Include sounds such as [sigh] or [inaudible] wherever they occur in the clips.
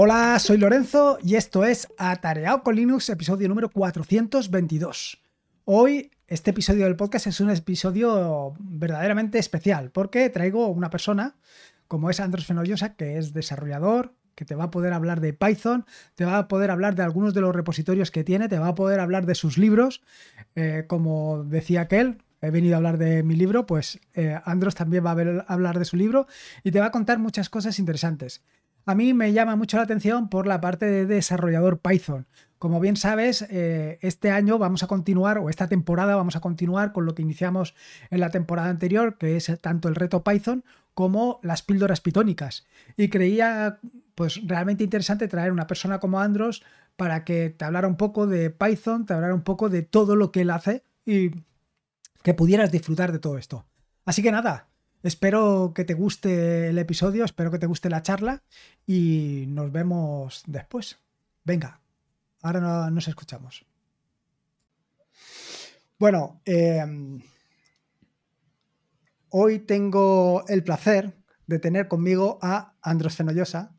Hola, soy Lorenzo y esto es Atareado con Linux, episodio número 422. Hoy este episodio del podcast es un episodio verdaderamente especial porque traigo una persona como es Andrés Fenollosa, que es desarrollador, que te va a poder hablar de Python, te va a poder hablar de algunos de los repositorios que tiene, te va a poder hablar de sus libros, eh, como decía aquel, he venido a hablar de mi libro, pues eh, Andros también va a hablar de su libro y te va a contar muchas cosas interesantes. A mí me llama mucho la atención por la parte de desarrollador Python. Como bien sabes, eh, este año vamos a continuar, o esta temporada vamos a continuar con lo que iniciamos en la temporada anterior, que es tanto el reto Python como las píldoras pitónicas. Y creía pues realmente interesante traer una persona como Andros para que te hablara un poco de Python, te hablara un poco de todo lo que él hace y que pudieras disfrutar de todo esto. Así que nada, Espero que te guste el episodio, espero que te guste la charla y nos vemos después. Venga, ahora nos escuchamos. Bueno, em, hoy tengo el placer de tener conmigo a Andros Fenollosa,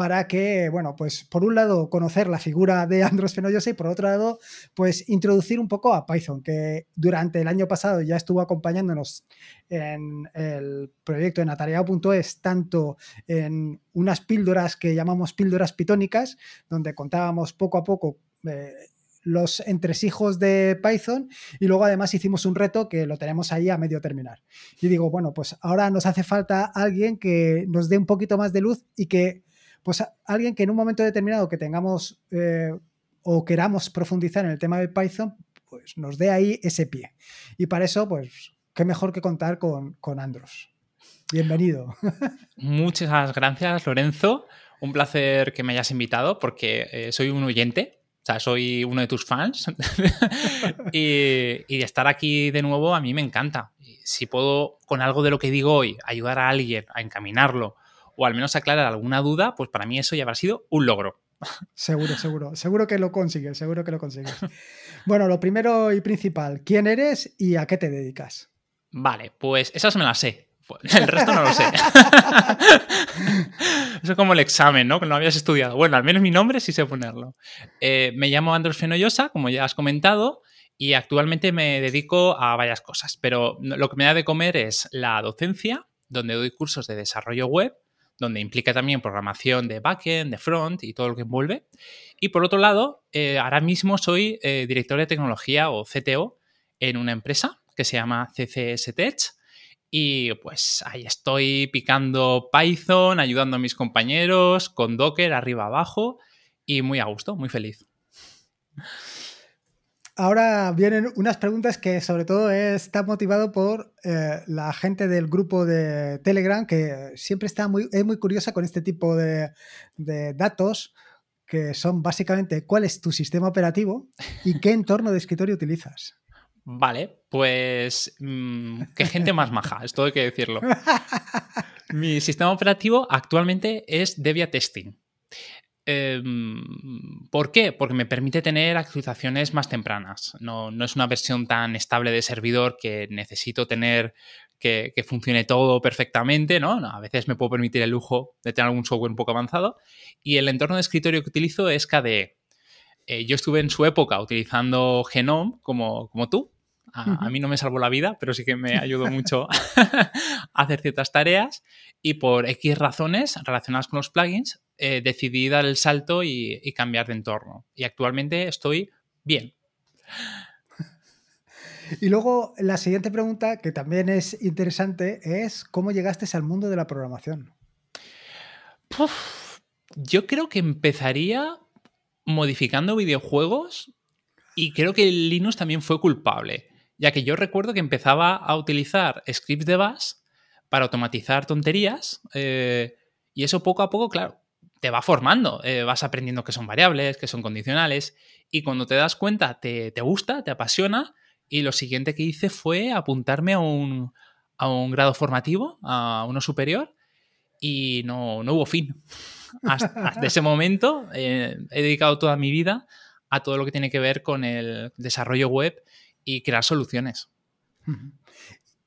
para que, bueno, pues por un lado conocer la figura de Andros Fenollosa y por otro lado, pues introducir un poco a Python, que durante el año pasado ya estuvo acompañándonos en el proyecto en atareado.es, tanto en unas píldoras que llamamos píldoras pitónicas, donde contábamos poco a poco eh, los entresijos de Python y luego además hicimos un reto que lo tenemos ahí a medio terminar. Y digo, bueno, pues ahora nos hace falta alguien que nos dé un poquito más de luz y que pues alguien que en un momento determinado que tengamos eh, o queramos profundizar en el tema de Python, pues nos dé ahí ese pie. Y para eso, pues, qué mejor que contar con, Andros. Bienvenido. [laughs] Muchas gracias, Lorenzo. Un placer que me hayas invitado porque eh, soy un oyente, o sea, soy uno de tus fans. [laughs] y, y, estar aquí de nuevo a mí me encanta. Si puedo, con algo de lo que digo hoy, ayudar a alguien a encaminarlo o al menos aclarar alguna duda, pues para mí eso ya habrá sido un logro. Seguro, seguro, seguro que lo consigues, seguro que lo consigues. Bueno, lo primero y principal, ¿quién eres y a qué te dedicas? Vale, pues esas me las sé. El resto no lo sé. [laughs] Eso es como el examen, ¿no? Que no habías estudiado. Bueno, al menos mi nombre sí sé ponerlo. Eh, me llamo Andros Fenollosa, como ya has comentado, y actualmente me dedico a varias cosas. Pero lo que me da de comer es la docencia, donde doy cursos de desarrollo web donde implica también programación de backend, de front y todo lo que envuelve. Y por otro lado, eh, ahora mismo soy eh, director de tecnología o CTO en una empresa que se llama CCS Tech. Y pues ahí estoy picando Python, ayudando a mis compañeros con Docker arriba abajo y muy a gusto, muy feliz. Ahora vienen unas preguntas que sobre todo está motivado por eh, la gente del grupo de Telegram que siempre está muy, es muy curiosa con este tipo de, datos que son básicamente cuál es tu sistema operativo y qué entorno de escritorio utilizas. Vale, pues mm, qué gente más maja, esto hay que decirlo. [laughs] Mi sistema operativo actualmente es Debian Testing. Em, ¿Por qué? Porque me permite tener actualizaciones más tempranas. No, es una versión tan estable de servidor que necesito tener que, funcione todo perfectamente, ¿no? A veces me puedo permitir el lujo de tener algún software un poco avanzado. Y el entorno de escritorio que utilizo es KDE. Eh, yo estuve en su época utilizando Genome como, como tú. A, a, mí no me salvó la vida, pero sí que me [laughs] ayudó mucho [laughs] a hacer ciertas tareas. Y por X razones relacionadas con los plugins, eh, decidí dar el salto y, cambiar de entorno. Y actualmente estoy bien. [laughs] Y luego la siguiente pregunta, que también es interesante, es ¿cómo llegaste al mundo de la programación? yo creo que empezaría modificando videojuegos y creo que Linux también fue culpable, ya que yo recuerdo que empezaba a utilizar scripts de bash para automatizar tonterías eh, y eso poco a poco, claro, te va formando, eh, vas aprendiendo que son variables, que son condicionales, y cuando te das cuenta te, gusta, te apasiona, y lo siguiente que hice fue apuntarme a un, grado formativo, a uno superior, y no, hubo fin. Hasta, ese momento eh, he dedicado toda mi vida a todo lo que tiene que ver con el desarrollo web y crear soluciones.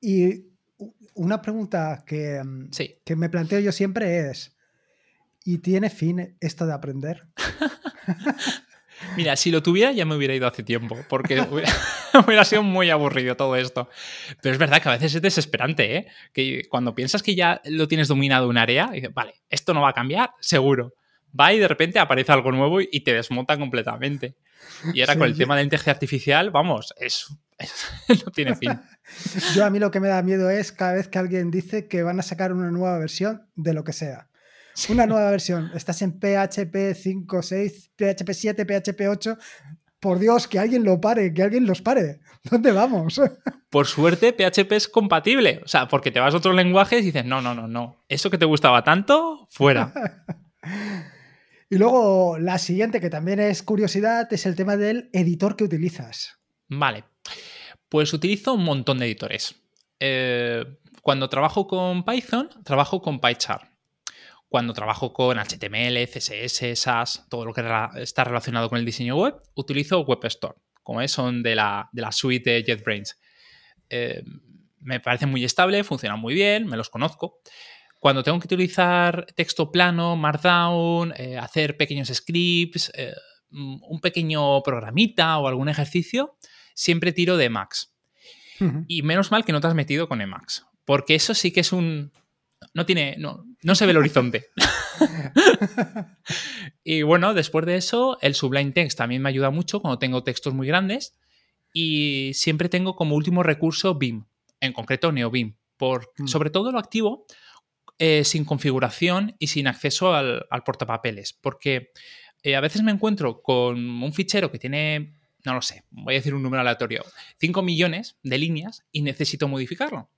Y una pregunta que, que me planteo yo siempre es, ¿Y tiene fin esto de aprender? [laughs] Mira, si lo tuviera ya me hubiera ido hace tiempo, porque [laughs] [laughs] hubiera, sido muy aburrido todo esto. Pero es verdad que a veces es desesperante, ¿eh? Que cuando piensas que ya lo tienes dominado un área, dices, vale, esto no va a cambiar, seguro. Va y de repente aparece algo nuevo y te desmonta completamente. Y ahora con el tema de la inteligencia artificial, vamos, es, [laughs] no tiene fin. Yo a mí lo que me da miedo es cada vez que alguien dice que van a sacar una nueva versión de lo que sea. Una nueva versión. Estás en PHP 5, 6, PHP 7, PHP 8. Por Dios, que alguien lo pare, que alguien los pare. [laughs] ¿Dónde vamos? [laughs] Por suerte, PHP es compatible. O sea, porque te vas a otros lenguajes y dices, no, no, no, no. Eso que te gustaba tanto, fuera. y luego la siguiente, que también es curiosidad, es el tema del editor que utilizas. Vale. Pues utilizo un montón de editores. Eh, cuando trabajo con Python, trabajo con PyChart cuando trabajo con HTML, CSS, SAS, todo lo que está relacionado con el diseño web, utilizo WebStorm, como es, son de la, de la suite de JetBrains. Eh, me parece muy estable, funcionan muy bien, me los conozco. Cuando tengo que utilizar texto plano, Markdown, eh, hacer pequeños scripts, eh, un pequeño programita o algún ejercicio, siempre tiro de Emacs. Y menos mal que no te has metido con Emacs, porque eso sí que es un, no tiene, no, no se ve el horizonte. [laughs] y bueno, después de eso, el Sublime Text también me ayuda mucho cuando tengo textos muy grandes y siempre tengo como último recurso BIM, en concreto NeoBIM, por, mm. sobre todo lo activo eh, sin configuración y sin acceso al, portapapeles, porque eh, a veces me encuentro con un fichero que tiene, no lo sé, voy a decir un número aleatorio, 5 millones de líneas y necesito modificarlo.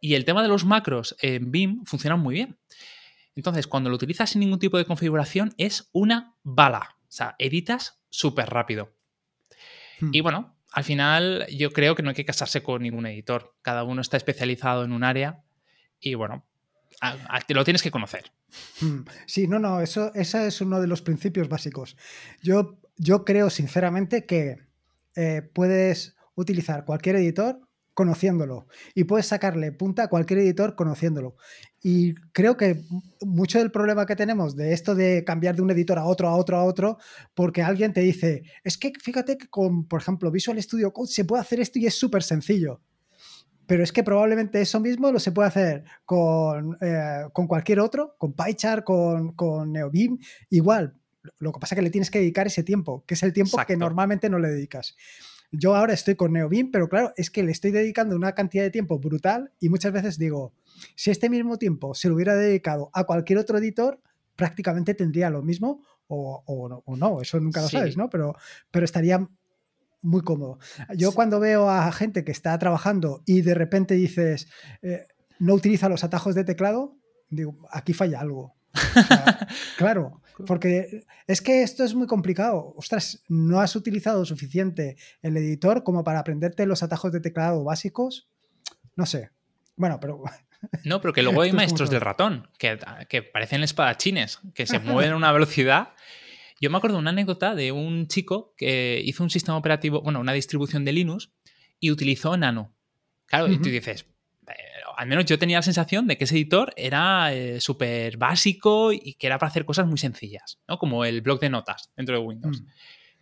Y el tema de los macros en BIM funciona muy bien. Entonces, cuando lo utilizas sin ningún tipo de configuración, es una bala. O sea, editas súper rápido. Hmm. Y bueno, al final yo creo que no hay que casarse con ningún editor. Cada uno está especializado en un área y bueno, te lo tienes que conocer. Hmm. Sí, no, no, eso, ese es uno de los principios básicos. Yo, yo creo sinceramente que eh, puedes utilizar cualquier editor conociéndolo. Y puedes sacarle punta a cualquier editor conociéndolo. Y creo que mucho del problema que tenemos de esto de cambiar de un editor a otro, a otro, a otro, porque alguien te dice, es que fíjate que con, por ejemplo, Visual Studio Code se puede hacer esto y es súper sencillo. Pero es que probablemente eso mismo lo se puede hacer con, eh, con cualquier otro, con PyChart, con, con NeoBeam, igual. Lo que pasa es que le tienes que dedicar ese tiempo, que es el tiempo que normalmente no le dedicas. Yo ahora estoy con NeoBeam, pero claro, es que le estoy dedicando una cantidad de tiempo brutal y muchas veces digo, si este mismo tiempo se lo hubiera dedicado a cualquier otro editor, prácticamente tendría lo mismo o, no, eso nunca lo sabes, ¿no? Pero, pero estaría muy cómodo. Yo cuando veo a gente que está trabajando y de repente dices, eh, no utiliza los atajos de teclado, digo, aquí falla algo. [laughs] claro, porque es que esto es muy complicado. Ostras, no has utilizado suficiente el editor como para aprenderte los atajos de teclado básicos. No sé. Bueno, pero. [laughs] No, pero que luego [laughs] hay maestros del ratón, que, que parecen espadachines, que se mueven a una velocidad. Yo me acuerdo de una anécdota de un chico que hizo un sistema operativo, bueno, una distribución de Linux y utilizó Nano. Claro, y tú dices, al menos yo tenía la sensación de que ese editor era eh, súper básico y que era para hacer cosas muy sencillas, ¿no? Como el blog de notas dentro de Windows. Mm.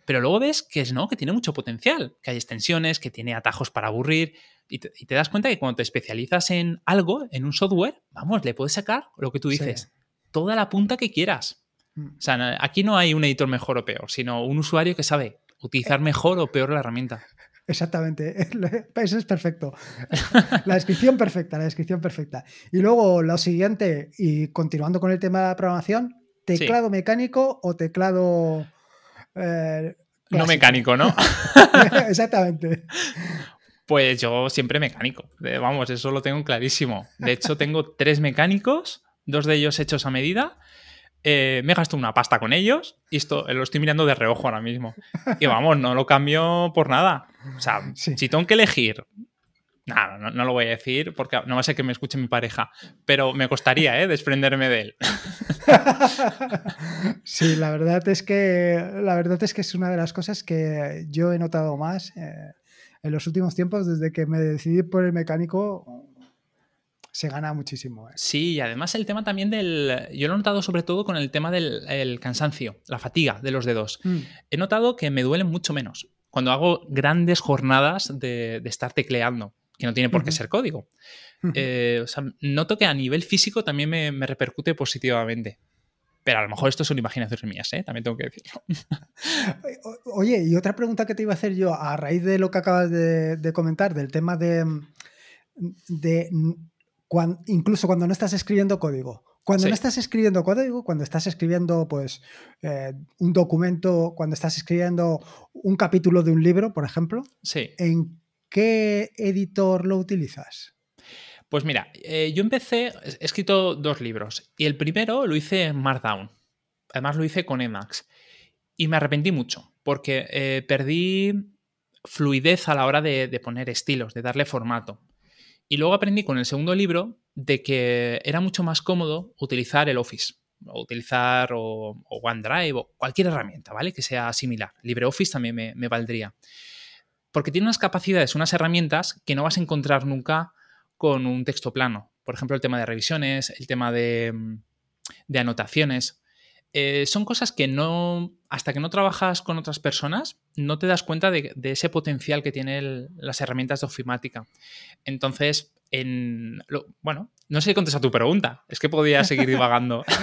Pero luego ves que es, ¿no? Que tiene mucho potencial, que hay extensiones, que tiene atajos para aburrir. Y te, das cuenta que cuando te especializas en algo, en un software, vamos, le puedes sacar lo que tú dices, toda la punta que quieras. Mm. O sea, aquí no hay un editor mejor o peor, sino un usuario que sabe utilizar mejor o peor la herramienta. Exactamente, [laughs] eso es perfecto. [laughs] La descripción perfecta, la descripción perfecta. Y luego lo siguiente, y continuando con el tema de programación, teclado mecánico o teclado... Eh, no mecánico, ¿no? [laughs] Exactamente. Pues yo siempre mecánico. Vamos, eso lo tengo clarísimo. De hecho, tengo tres mecánicos, dos de ellos hechos a medida eh, me gasto una pasta con ellos y esto lo estoy mirando de reojo ahora mismo. Y vamos, no lo cambio por nada. O sea, si tengo que elegir, nada, no, lo voy a decir porque no va a ser que me escuche mi pareja, pero me costaría ¿eh? desprenderme de él. [laughs] Sí, la verdad es que la verdad es que es una de las cosas que yo he notado más eh, en los últimos tiempos desde que me decidí por el mecánico. Se gana muchísimo. ¿eh? Sí, y además el tema también del... Yo lo he notado sobre todo con el tema del el cansancio, la fatiga de los dedos. Mm. He notado que me duelen mucho menos cuando hago grandes jornadas de, de estar tecleando, que no tiene por qué ser código. Eh, o sea, noto que a nivel físico también me, me repercute positivamente. Pero a lo mejor esto son imaginaciones mías, ¿eh? También tengo que decirlo. [laughs] O- Oye, y otra pregunta que te iba a hacer yo, a raíz de lo que acabas de, de comentar, del tema de, de incluso cuando no estás escribiendo código. Cuando Sí. no estás escribiendo código, cuando estás escribiendo pues eh, un documento, cuando estás escribiendo un capítulo de un libro, por ejemplo, Sí. ¿en qué editor lo utilizas? Pues mira, eh, yo empecé, he escrito dos libros y el primero lo hice en Markdown. Además lo hice con Emacs y me arrepentí mucho porque eh, perdí fluidez a la hora de, de poner estilos, de darle formato. Y luego aprendí con el segundo libro de que era mucho más cómodo utilizar el Office o utilizar o, OneDrive o cualquier herramienta, ¿vale? Que sea similar. LibreOffice también me, me valdría. Porque tiene unas capacidades, unas herramientas que no vas a encontrar nunca con un texto plano. Por ejemplo, el tema de revisiones, el tema de, mm, de anotaciones. Eh, son cosas que no, hasta que no trabajas con otras personas, no te das cuenta de, de ese potencial que tienen las herramientas de ofimática. Entonces, en, lo- bueno, no sé si contesta tu pregunta. Es que podía seguir [laughs] divagando. [laughs]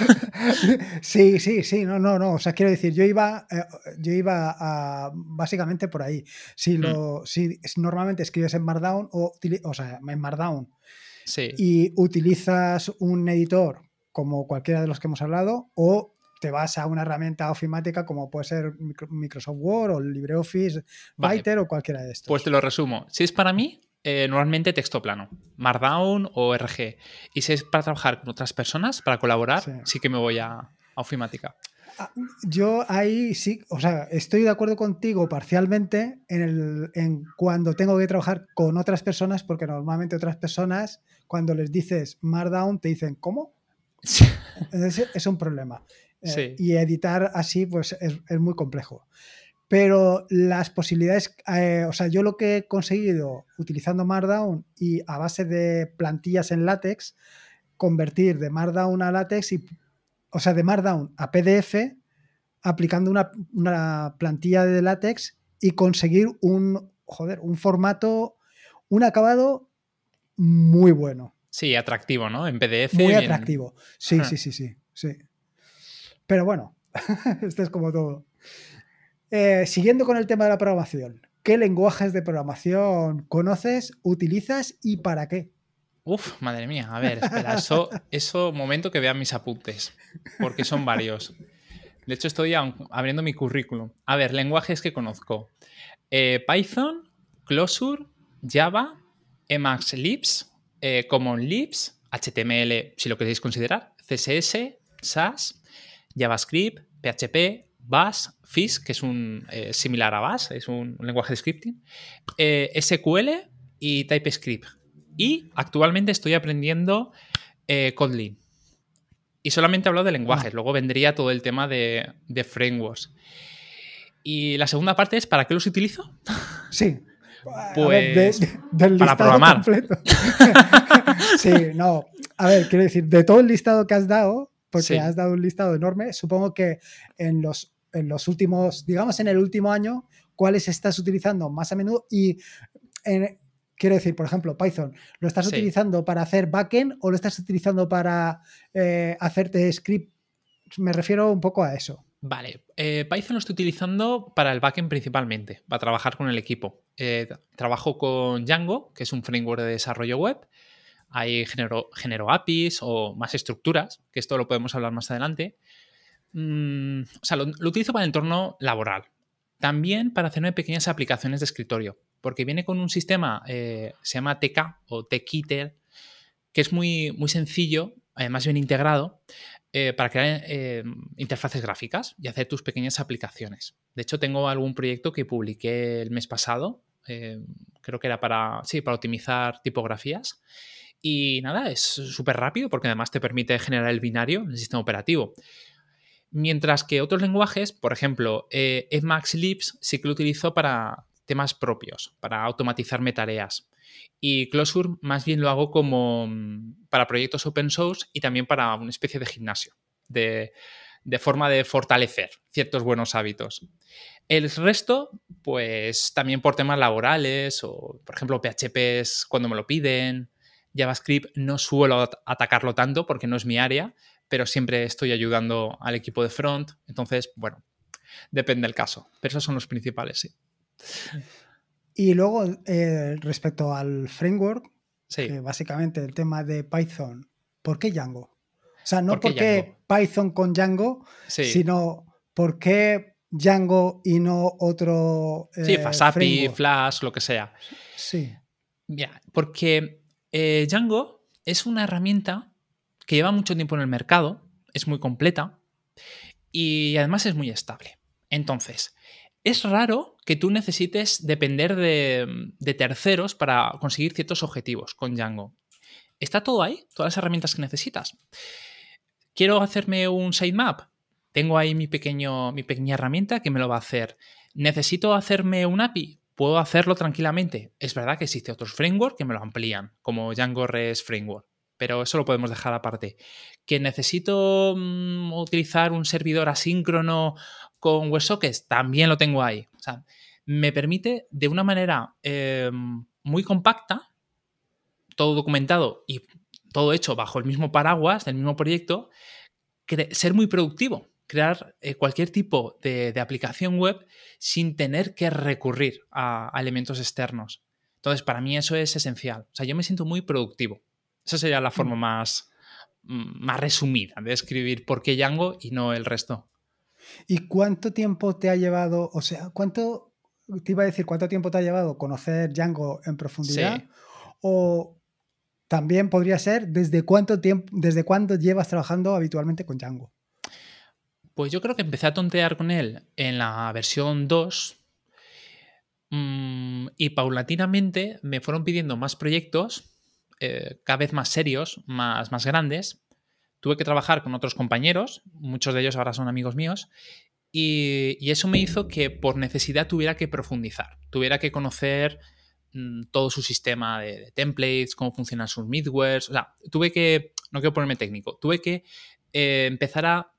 Sí, sí, sí, no, no, no. O sea, quiero decir, yo iba, eh, yo iba a, básicamente por ahí. Si, Mm. lo, si, si normalmente escribes en Markdown o, o sea, en Markdown Sí. y utilizas un editor como cualquiera de los que hemos hablado o te vas a una herramienta ofimática como puede ser Micro- Microsoft Word o LibreOffice Vale. Writer o cualquiera de estos. Pues te lo resumo. Si es para mí, eh, normalmente texto plano, Markdown o RG. Y si es para trabajar con otras personas, para colaborar, Sí. sí, que me voy a, a ofimática. Ah, Yo ahí sí, o sea, estoy de acuerdo contigo parcialmente en, el, en cuando tengo que trabajar con otras personas, porque normalmente otras personas, cuando les dices Markdown, te dicen, ¿cómo? Entonces es un problema. Eh, Sí. Y editar así, pues es, es muy complejo. Pero las posibilidades, eh, o sea, yo lo que he conseguido utilizando Markdown y a base de plantillas en látex, convertir de Markdown a látex y, o sea, de Markdown a PDF, aplicando una, una plantilla de látex y conseguir un, joder, un formato, un acabado muy bueno. Sí, atractivo, ¿no? En PDF. Muy atractivo. Sí, sí, sí, sí, sí. Pero bueno, [laughs] esto es como todo. Eh, siguiendo con el tema de la programación, ¿qué lenguajes de programación conoces, utilizas y para qué? Uf, madre mía. A ver, espera. Eso, [laughs] eso, momento que vean mis apuntes. Porque son varios. De hecho, estoy abriendo mi currículum. A ver, lenguajes que conozco. Eh, Python, Closure, Java, Emacs Libs, eh, Common Libs, HTML, si lo queréis considerar, CSS, SAS, JavaScript, PHP, Bash, Fish, que es un eh, similar a Bash, es un, un lenguaje de scripting, eh, SQL y TypeScript. Y actualmente estoy aprendiendo eh, Kotlin. Y solamente he hablado de lenguajes, luego vendría todo el tema de, de frameworks. Y la segunda parte es ¿para qué los utilizo? [laughs] Sí. Pues, ver, de- de- del para programar. completo. [laughs] sí, no. A ver, quiero decir, de todo el listado que has dado, porque Sí. has dado un listado enorme, supongo que en los, en los últimos, digamos en el último año, ¿cuáles estás utilizando más a menudo? Y en- quiero decir, por ejemplo, Python, ¿lo estás Sí. utilizando para hacer backend o lo estás utilizando para eh, hacerte script? Me refiero un poco a eso. Vale, eh, Python lo estoy utilizando para el backend principalmente, para trabajar con el equipo. Eh, trabajo con Django, que es un framework de desarrollo web. Genero, genero APIs o más estructuras, que esto lo podemos hablar más adelante. Mm, o sea, lo, utilizo para el entorno laboral. También para hacerme pequeñas aplicaciones de escritorio, porque viene con un sistema, eh, se llama TK o TKeter, que es muy, muy sencillo, además bien integrado, eh, para crear eh, interfaces gráficas y hacer tus pequeñas aplicaciones. De hecho, tengo algún proyecto que publiqué el mes pasado, eh, creo que era para, sí, para optimizar tipografías. Y nada, es súper rápido porque además te permite generar el binario en el sistema operativo. Mientras que otros lenguajes, por ejemplo, eh, Emacs Libs sí que lo utilizo para temas propios para automatizarme tareas. Y Closure más bien lo hago como mm, para proyectos open source y también para una especie de gimnasio, de, de forma de fortalecer ciertos buenos hábitos. El resto, pues también por temas laborales o, por ejemplo, PHP es cuando me lo piden. JavaScript no suelo atacarlo tanto porque no es mi área, pero siempre estoy ayudando al equipo de front. Entonces, bueno, depende del caso. Pero esos son los principales, sí. Y luego, eh, respecto al framework, Sí. que básicamente el tema de Python, ¿por qué Django? O sea, no ¿Por qué porque? Python con Django, Sí. sino por qué Django y no otro. Sí, eh, Fasapi, framework? Flash, lo que sea. Sí. Mira, porque eh, Django es una herramienta que lleva mucho tiempo en el mercado, es muy completa y además es muy estable. Entonces, es raro que tú necesites depender de, de terceros para conseguir ciertos objetivos con Django. Está todo ahí, todas las herramientas que necesitas. Quiero hacerme un sitemap. Tengo ahí mi, mi pequeña herramienta que me lo va a hacer. Necesito hacerme un API. Puedo hacerlo tranquilamente. Es verdad que existe otros frameworks que me lo amplían, como Django REST Framework, pero eso lo podemos dejar aparte. Que necesito mm, utilizar un servidor asíncrono con WebSockets, también lo tengo ahí. O sea, me permite de una manera eh, muy compacta, todo documentado y todo hecho bajo el mismo paraguas del mismo proyecto, ser muy productivo, crear eh, cualquier tipo de, de aplicación web sin tener que recurrir a, a elementos externos. Entonces, para mí eso es esencial. O sea, yo me siento muy productivo. Esa sería la forma más, mm, más resumida de escribir por qué Django y no el resto. ¿Y cuánto tiempo te ha llevado? O sea, ¿cuánto te iba a decir cuánto tiempo te ha llevado conocer Django en profundidad? Sí. O también podría ser desde cuánto tiempo, desde cuándo llevas trabajando habitualmente con Django. Pues yo creo que empecé a tontear con él en la versión 2 mm, y paulatinamente me fueron pidiendo más proyectos, eh, cada vez más serios, más, más grandes. Tuve que trabajar con otros compañeros, muchos de ellos ahora son amigos míos, y, eso me hizo que por necesidad tuviera que profundizar, tuviera que conocer mm, todo su sistema de, templates, cómo funcionan sus middlewares. O sea, tuve que, no quiero ponerme técnico, tuve que eh, empezar a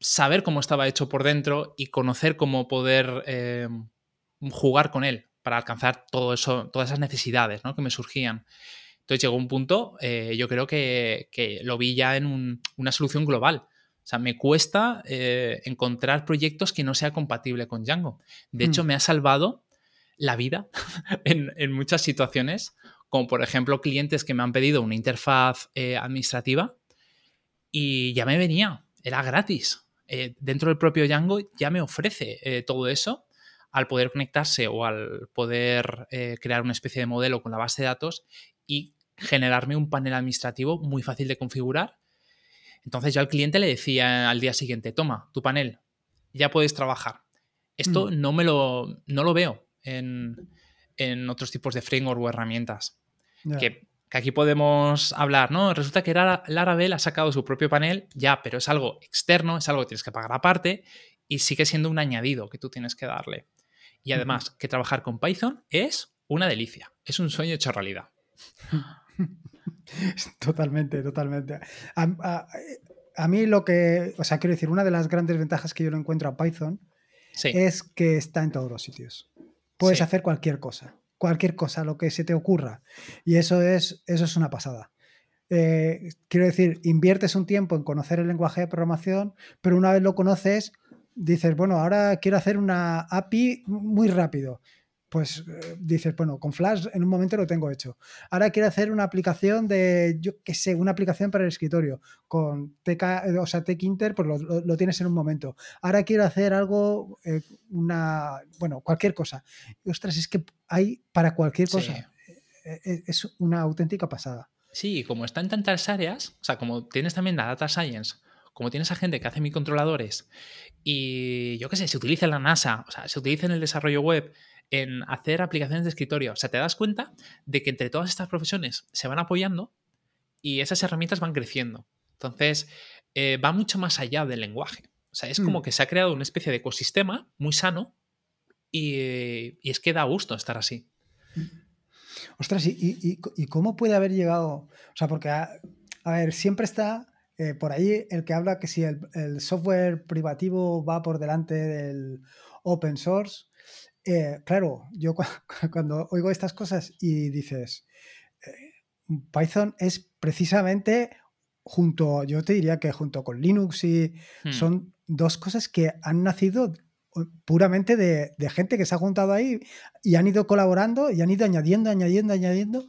saber cómo estaba hecho por dentro y conocer cómo poder eh, jugar con él para alcanzar todo eso, todas esas necesidades ¿no? que me surgían. Entonces llegó un punto, eh, yo creo que, que, lo vi ya en un, una solución global. O sea, me cuesta eh, encontrar proyectos que no sea compatible con Django. De hecho, Mm. me ha salvado la vida [laughs] en, en muchas situaciones, como por ejemplo clientes que me han pedido una interfaz eh, administrativa y ya me venía, era gratis. Eh, dentro del propio Django ya me ofrece eh, todo eso al poder conectarse o al poder eh, crear una especie de modelo con la base de datos y generarme un panel administrativo muy fácil de configurar. Entonces yo al cliente le decía al día siguiente, toma, tu panel, ya puedes trabajar. Esto Mm. no me lo, no lo veo en, en otros tipos de framework o herramientas. Que, que aquí podemos hablar, ¿no? Resulta que Lara- Laravel ha sacado su propio panel, ya, pero es algo externo, es algo que tienes que pagar aparte y sigue siendo un añadido que tú tienes que darle. Y además, que trabajar con Python es una delicia, es un sueño hecho realidad. [laughs] Totalmente, totalmente. A, a- a mí lo que, o sea, quiero decir, una de las grandes ventajas que yo le encuentro a Python Sí, es que está en todos los sitios. Puedes Sí. hacer cualquier cosa, cualquier cosa, lo que se te ocurra. Y eso es, eso es una pasada. Eh, quiero decir, inviertes un tiempo en conocer el lenguaje de programación, pero una vez lo conoces, dices, bueno, ahora quiero hacer una API muy rápido. Pues eh, dices, bueno, con Flash en un momento lo tengo hecho. Ahora quiero hacer una aplicación de, yo qué sé, una aplicación para el escritorio. Con TK, eh, o sea, TechInter, pues lo, lo- lo tienes en un momento. Ahora quiero hacer algo, eh, una, bueno, cualquier cosa. Y, ostras, es que hay para cualquier cosa. Sí. Es una auténtica pasada. Sí, como está en tantas áreas, o sea, como tienes también la data science, como tienes a gente que hace microcontroladores y yo qué sé, se utiliza en la NASA, o sea, se utiliza en el desarrollo web, en hacer aplicaciones de escritorio, o sea, te das cuenta de que entre todas estas profesiones se van apoyando y esas herramientas van creciendo. Entonces, eh, va mucho más allá del lenguaje. O sea, es como Mm. que se ha creado una especie de ecosistema muy sano y, es que da gusto estar así. Ostras, ¿y, cómo puede haber llegado? O sea, porque, a, ver, siempre está eh, por ahí el que habla que si el, software privativo va por delante del open source. Eh, claro, yo [laughs] cuando oigo estas cosas y dices, eh, Python es precisamente junto, yo te diría que junto con Linux y hmm. son dos cosas que han nacido puramente de, gente que se ha juntado ahí y han ido colaborando y han ido añadiendo, añadiendo, añadiendo.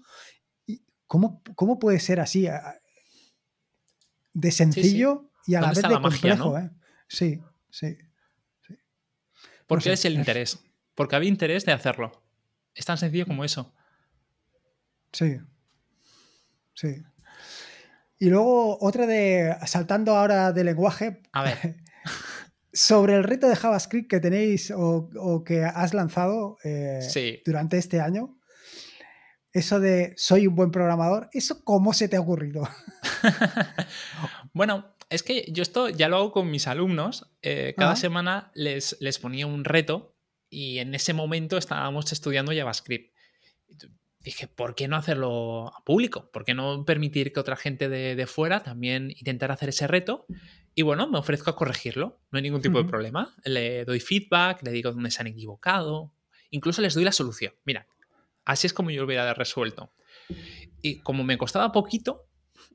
¿Cómo, cómo puede ser así? De sencillo y a la vez de complejo. ¿eh? Sí, sí. Porque es el interés. Porque había interés de hacerlo. Es tan sencillo como eso. Sí. Sí. Y luego otra de, saltando ahora de lenguaje. A ver. [laughs] Sobre el reto de JavaScript que tenéis o, que has lanzado eh, durante este año, eso de soy un buen programador, ¿eso cómo se te ha ocurrido? [laughs] bueno, es que yo esto ya lo hago con mis alumnos. Eh, cada semana les, les ponía un reto y en ese momento estábamos estudiando JavaScript dije, ¿por qué no hacerlo público? ¿Por qué no permitir que otra gente de, fuera también intentara hacer ese reto? Y bueno, me ofrezco a corregirlo, no hay ningún tipo de problema. Le doy feedback, le digo dónde se han equivocado, incluso les doy la solución. Mira, así es como yo lo hubiera resuelto. Y como me costaba poquito,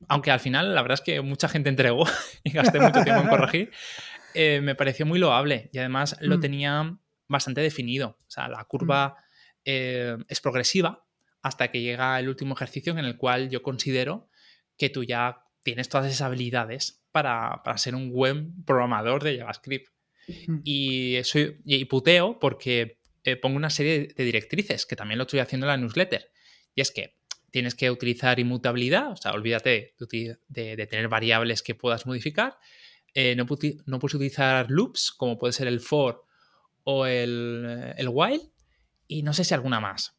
aunque al final la verdad es que mucha gente entregó [laughs] y gasté mucho tiempo en [laughs] corregir, eh, me pareció muy loable y además lo mm. tenía bastante definido. O sea, la curva mm. eh, es progresiva, hasta que llega el último ejercicio en el cual yo considero que tú ya tienes todas esas habilidades para, ser un buen programador de JavaScript. Y, soy, y puteo porque eh, pongo una serie de directrices, que también lo estoy haciendo en la newsletter. Y es que tienes que utilizar inmutabilidad, o sea, olvídate de, tener variables que puedas modificar. Eh, no, no, puedes utilizar loops, como puede ser el for o el, el while, y no sé si alguna más.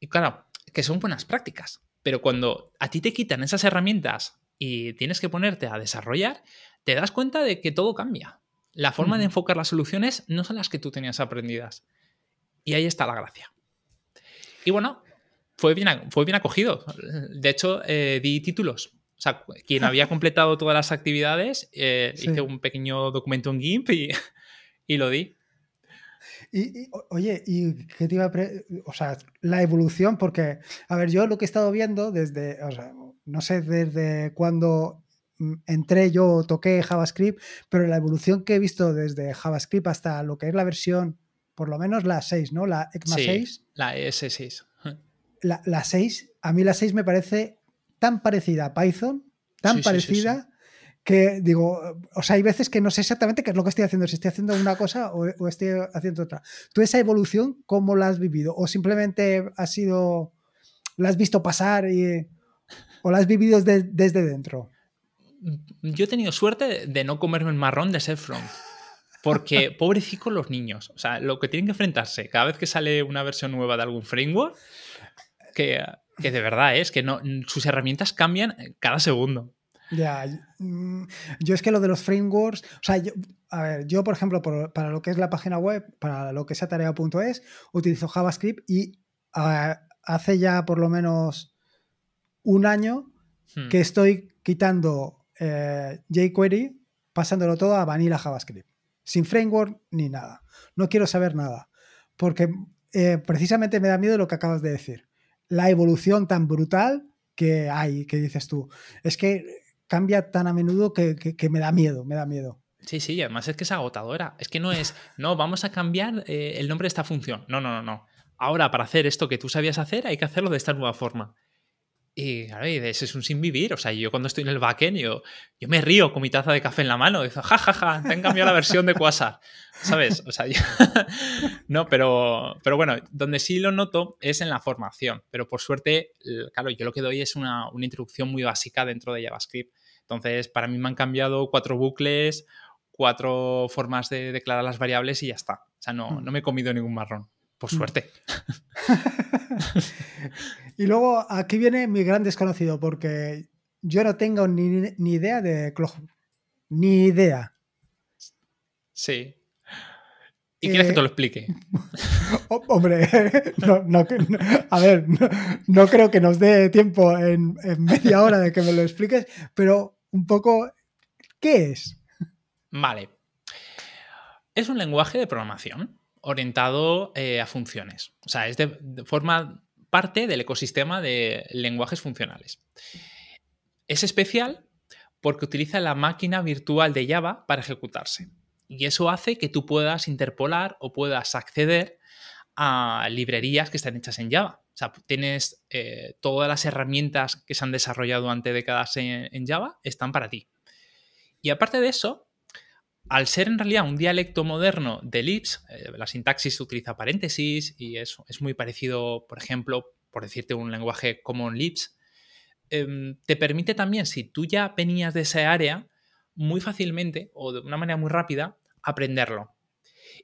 Y claro, que son buenas prácticas. Pero cuando a ti te quitan esas herramientas y tienes que ponerte a desarrollar, te das cuenta de que todo cambia. La forma de enfocar las soluciones no son las que tú tenías aprendidas. Y ahí está la gracia. Y bueno, fue bien, fue bien acogido. De hecho, eh, di títulos. O sea, quien había [laughs] completado todas las actividades, eh, hice un pequeño documento en GIMP y, [laughs] y lo di. Y, oye, ¿y qué te iba a O sea, la evolución, porque, a ver, yo lo que he estado viendo desde, o sea, no sé desde cuándo mm, entré yo, toqué JavaScript, pero la evolución que he visto desde JavaScript hasta lo que es la versión, por lo menos la 6, ¿no? La ECMA 6. La ES6. La, la 6, a mí la 6 me parece tan parecida a Python, tan parecida que digo, o sea, hay veces que no sé exactamente qué es lo que estoy haciendo, si estoy haciendo una cosa o, estoy haciendo otra. ¿Tú esa evolución cómo la has vivido? ¿O simplemente has sido, la has visto pasar y, o la has vivido desde dentro? Yo he tenido suerte de no comerme el marrón de ser front. Porque, pobrecicos los niños. O sea, lo que tienen que enfrentarse cada vez que sale una versión nueva de algún framework, que, que de verdad es que no, sus herramientas cambian cada segundo. Ya, mm, yo es que lo de los frameworks, o sea, yo, a ver, yo por ejemplo, para lo que es la página web, para lo que es atarea.es, utilizo JavaScript y hace ya por lo menos un año hmm. que estoy quitando eh, jQuery, pasándolo todo a vanilla JavaScript, sin framework ni nada. No quiero saber nada, porque eh, precisamente me da miedo lo que acabas de decir. La evolución tan brutal que hay, que dices tú. Es que cambia tan a menudo que, me da miedo, me da miedo. Sí, sí, además es que es agotadora. Es que no es, no, vamos a cambiar eh, el nombre de esta función. No, no, no, no. Ahora, para hacer esto que tú sabías hacer, hay que hacerlo de esta nueva forma. Y claro, ese es un sin vivir. O sea, yo cuando estoy en el backend, yo, yo me río con mi taza de café en la mano. Digo, ja, ja, ja, te han cambiado la versión de Quasar. ¿Sabes? O sea, [laughs] no, pero, pero bueno, donde sí lo noto es en la formación. Pero por suerte, claro, yo lo que doy es una, una introducción muy básica dentro de JavaScript. Entonces, para mí me han cambiado cuatro bucles, cuatro formas de declarar las variables y ya está. O sea, no, hmm. no me he comido ningún marrón. Por suerte. [laughs] y luego aquí viene mi gran desconocido, porque yo no tengo ni, idea de Clojure. Ni idea. Sí. ¿Y quieres que te lo explique? [laughs] hombre, [laughs] a ver, no, creo que nos dé tiempo en, media hora de que me lo expliques, pero un poco, ¿qué es? Vale. Es un lenguaje de programación orientado eh, a funciones. O sea, es de, forma parte del ecosistema de lenguajes funcionales. Es especial porque utiliza la máquina virtual de Java para ejecutarse. Y eso hace que tú puedas interpolar o puedas acceder a librerías que están hechas en Java. O sea, tienes eh, todas las herramientas que se han desarrollado décadas en, en, Java, están para ti. Y aparte de eso, al ser en realidad un dialecto moderno de Lisp, eh, la sintaxis utiliza paréntesis y es, es, muy parecido, por ejemplo, por decirte un lenguaje como Lisp, em, te permite también, si tú ya venías de esa área, muy fácilmente o de una manera muy rápida aprenderlo.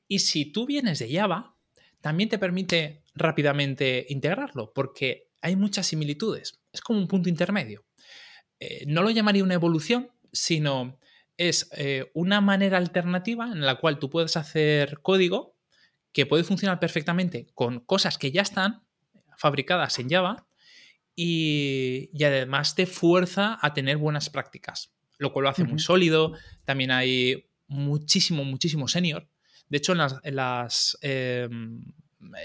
Y si tú vienes de Java, también te permite rápidamente integrarlo, porque hay muchas similitudes. Es como un punto intermedio. Eh, no lo llamaría una evolución, sino es eh, una manera alternativa en la cual tú puedes hacer código que puede funcionar perfectamente con cosas que ya están fabricadas en Java y, además te fuerza a tener buenas prácticas lo cual lo hace muy sólido. También hay muchísimo, muchísimo senior. De hecho, en las, em,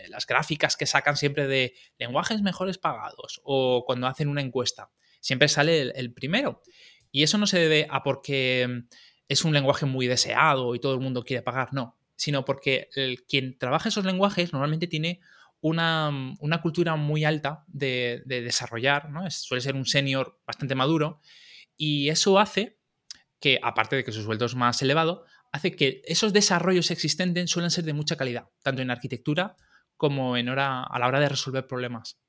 las, gráficas que sacan siempre de lenguajes mejores pagados o cuando hacen una encuesta, siempre sale el, primero. Y eso no se debe a porque es un lenguaje muy deseado y todo el mundo quiere pagar, no, sino porque quien trabaja esos lenguajes normalmente tiene una, cultura muy alta de, desarrollar, ¿no? suele ser un senior bastante maduro y eso hace que, aparte de que su sueldo es más elevado, hace que esos desarrollos existentes suelen ser de mucha calidad, tanto en arquitectura como en hora, a la hora de resolver problemas.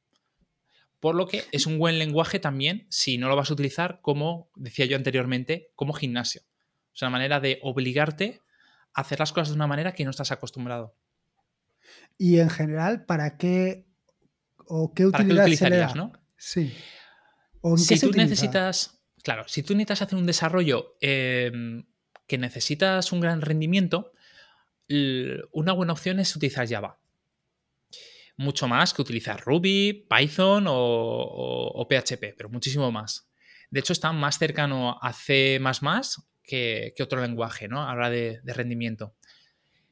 Por lo que es un buen lenguaje también si no lo vas a utilizar como, decía yo anteriormente, como gimnasio. Es una manera de obligarte a hacer las cosas de una manera que no estás acostumbrado. Y en general, ¿para qué o qué utilidad utilizarías, no? Sí. ¿O en si tú necesitas claro, si tú necesitas hacer un desarrollo em, que necesitas un gran rendimiento, una buena opción es utilizar Java. Mucho más que utilizar Ruby, Python o, PHP, pero muchísimo más. De hecho, está más cercano a C que, que otro lenguaje, ¿no? A la de, rendimiento.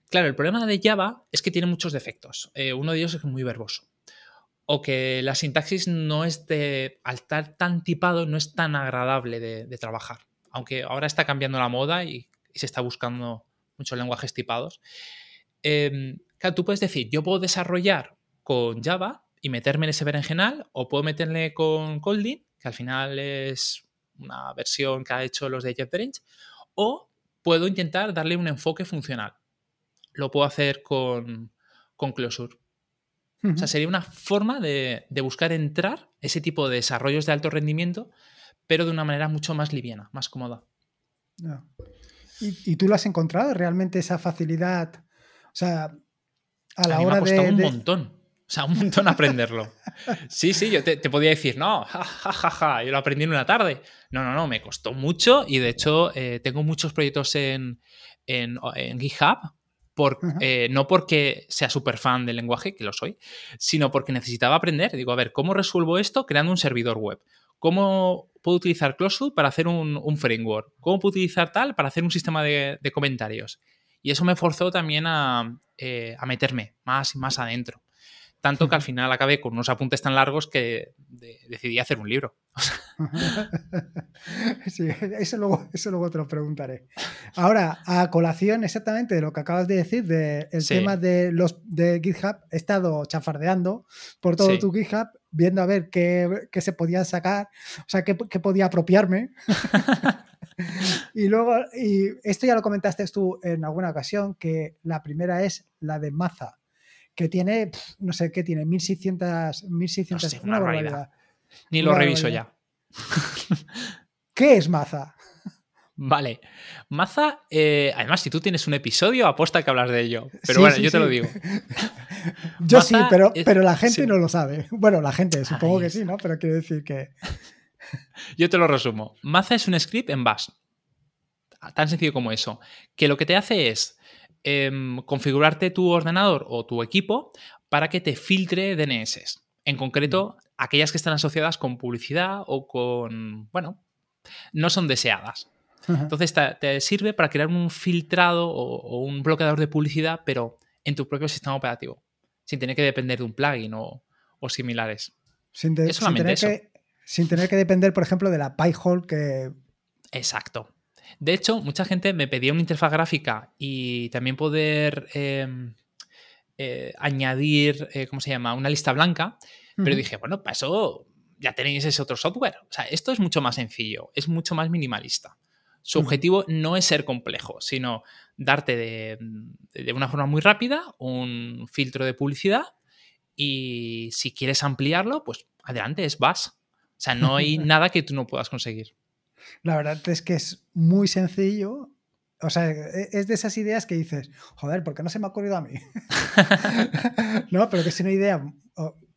Claro, el problema de Java es que tiene muchos defectos. Eh, uno de ellos es muy verboso o que la sintaxis no es de, al estar tan tipado, no es tan agradable de, trabajar. Aunque ahora está cambiando la moda y, se está buscando muchos lenguajes tipados. Em, claro, tú puedes decir, yo puedo desarrollar con Java y meterme en ese berenjenal, o puedo meterle con Kotlin, que al final es una versión que ha hecho los de JetBrains, o puedo intentar darle un enfoque funcional. Lo puedo hacer con, con Closure. O sea, sería una forma de, buscar entrar ese tipo de desarrollos de alto rendimiento, pero de una manera mucho más liviana, más cómoda. ¿Y, tú lo has encontrado realmente esa facilidad? O sea, a la hora me ha costado de. un montón. O sea, un montón aprenderlo. Sí, sí, yo te, podía decir, no, jajaja, yo lo aprendí en una tarde. No, no, no, me costó mucho y de hecho eh, tengo muchos proyectos en, en, en GitHub eh, no porque sea súper fan del lenguaje, que lo soy, sino porque necesitaba aprender. Digo, a ver, ¿cómo resuelvo esto creando un servidor web? ¿Cómo puedo utilizar Closure para hacer un, framework? ¿Cómo puedo utilizar tal para hacer un sistema de, comentarios? Y eso me forzó también a, eh, a meterme más y más adentro. Tanto que al final acabé con unos apuntes tan largos que decidí hacer un libro. [laughs] [laughs] sí, eso luego, eso luego te lo preguntaré. Ahora, a colación exactamente de lo que acabas de decir, del tema de los de GitHub, he estado chafardeando por todo tu GitHub, viendo a ver qué, se podía sacar, o sea, qué, podía apropiarme. [laughs] y luego, y esto ya lo comentaste tú en alguna ocasión, que la primera es la de Maza que tiene, no sé qué tiene, 1600, 1600 una, barbaridad. Ni lo reviso ya. [laughs] [laughs] ¿Qué es Maza? Vale. Maza, eh, además, si tú tienes un episodio, aposta que hablas de ello. Pero bueno, yo te lo digo. [laughs] yo sí, pero, pero la gente no lo sabe. Bueno, la gente, supongo que sí, ¿no? Pero quiero decir que. yo te lo resumo. Maza es un script en Bash. Tan sencillo como eso. Que lo que te hace es em, configurarte tu ordenador o tu equipo para que te filtre DNS. En concreto, aquellas que están asociadas con publicidad o con, bueno, no son deseadas. Entonces te, sirve para crear un filtrado o, un bloqueador de publicidad, pero en tu propio sistema operativo, sin tener que depender de un plugin o, similares. Sin, es solamente eso. Que, sin tener que depender, por ejemplo, de la PyHole que... Exacto. De hecho, mucha gente me pedía una interfaz gráfica y también poder em, eh, añadir, eh, ¿cómo se llama? Una lista blanca. Pero dije, bueno, para eso ya tenéis ese otro software. O sea, esto es mucho más sencillo, es mucho más minimalista. Su objetivo no es ser complejo, sino darte de, de, una forma muy rápida un filtro de publicidad y si quieres ampliarlo, pues adelante, es VAS. O sea, no hay [laughs] nada que tú no puedas conseguir. La verdad es que es muy sencillo o sea, e, es de esas ideas que dices, joder, ¿por qué no se me ha ocurrido a mí? [laughs] no, pero que es una idea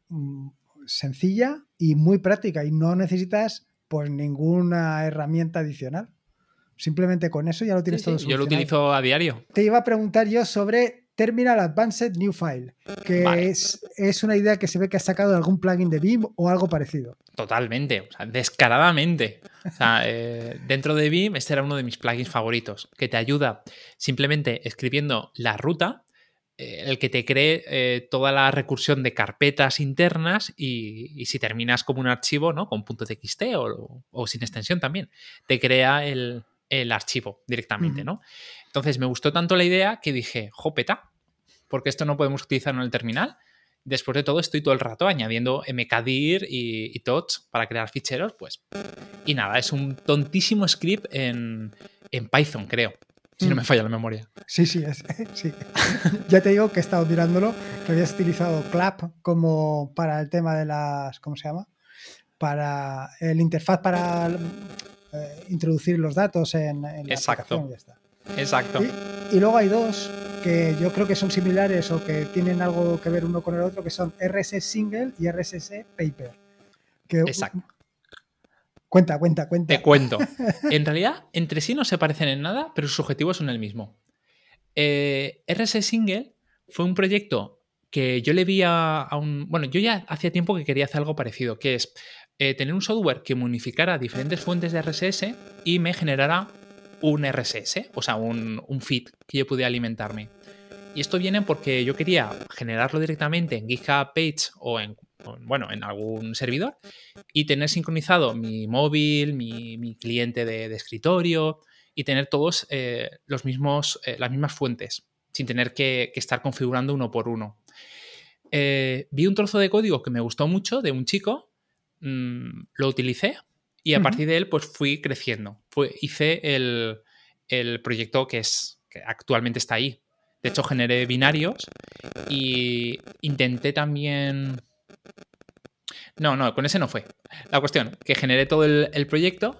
mm, sencilla y muy práctica y no necesitas pues ninguna herramienta adicional. Simplemente con eso ya lo tienes todo Yo lo utilizo a diario. Te iba a preguntar yo sobre Terminal Advanced New File, que es, es, una idea que se ve que has sacado de algún plugin de BIM o algo parecido. Totalmente, o sea, descaradamente. O sea, [laughs] eh, dentro de BIM este era uno de mis plugins favoritos, que te ayuda simplemente escribiendo la ruta, eh, el que te cree eh, toda la recursión de carpetas internas y, si terminas como un archivo, ¿no? Con .txt o, o sin extensión también, te crea el, el archivo directamente, ¿no? Entonces me gustó tanto la idea que dije, jopeta, porque esto no podemos utilizarlo en el terminal. Después de todo, estoy todo el rato añadiendo mkdir y, y touch para crear ficheros, pues. Y nada, es un tontísimo script en, Python, creo. Si no me mm. falla la memoria. Sí, sí, es, [laughs] sí. ya te digo que he estado mirándolo, que habías utilizado Clap como para el tema de las. ¿Cómo se llama? Para el interfaz para eh, introducir los datos en, la Exacto. y ya está. Exacto. Y, luego hay dos que yo creo que son similares o que tienen algo que ver uno con el otro, que son RSS Single y RSS Paper. Exacto. Cuenta, cuenta, cuenta. Te cuento. [laughs] En realidad, entre sí no se parecen en nada, pero sus objetivos son el mismo. Eh, RSS Single fue un proyecto que yo le vi a, un... Bueno, yo ya hacía tiempo que quería hacer algo parecido, que es eh, tener un software que unificara diferentes fuentes de RSS y me generara un RSS, o sea, un, feed que yo pudiera alimentarme. Y esto viene porque yo quería generarlo directamente en GitHub Page o en, bueno, en algún servidor y tener sincronizado mi móvil, mi, cliente de, escritorio y tener todos eh, los mismos, eh, las mismas fuentes sin tener que, estar configurando uno por uno. Eh, vi un trozo de código que me gustó mucho de un chico, mm, lo utilicé y a partir de él, pues fui creciendo. hice el, proyecto que, es, que actualmente está ahí. De hecho, generé binarios y intenté también... No, no, con ese no fue. La cuestión, que generé todo el, proyecto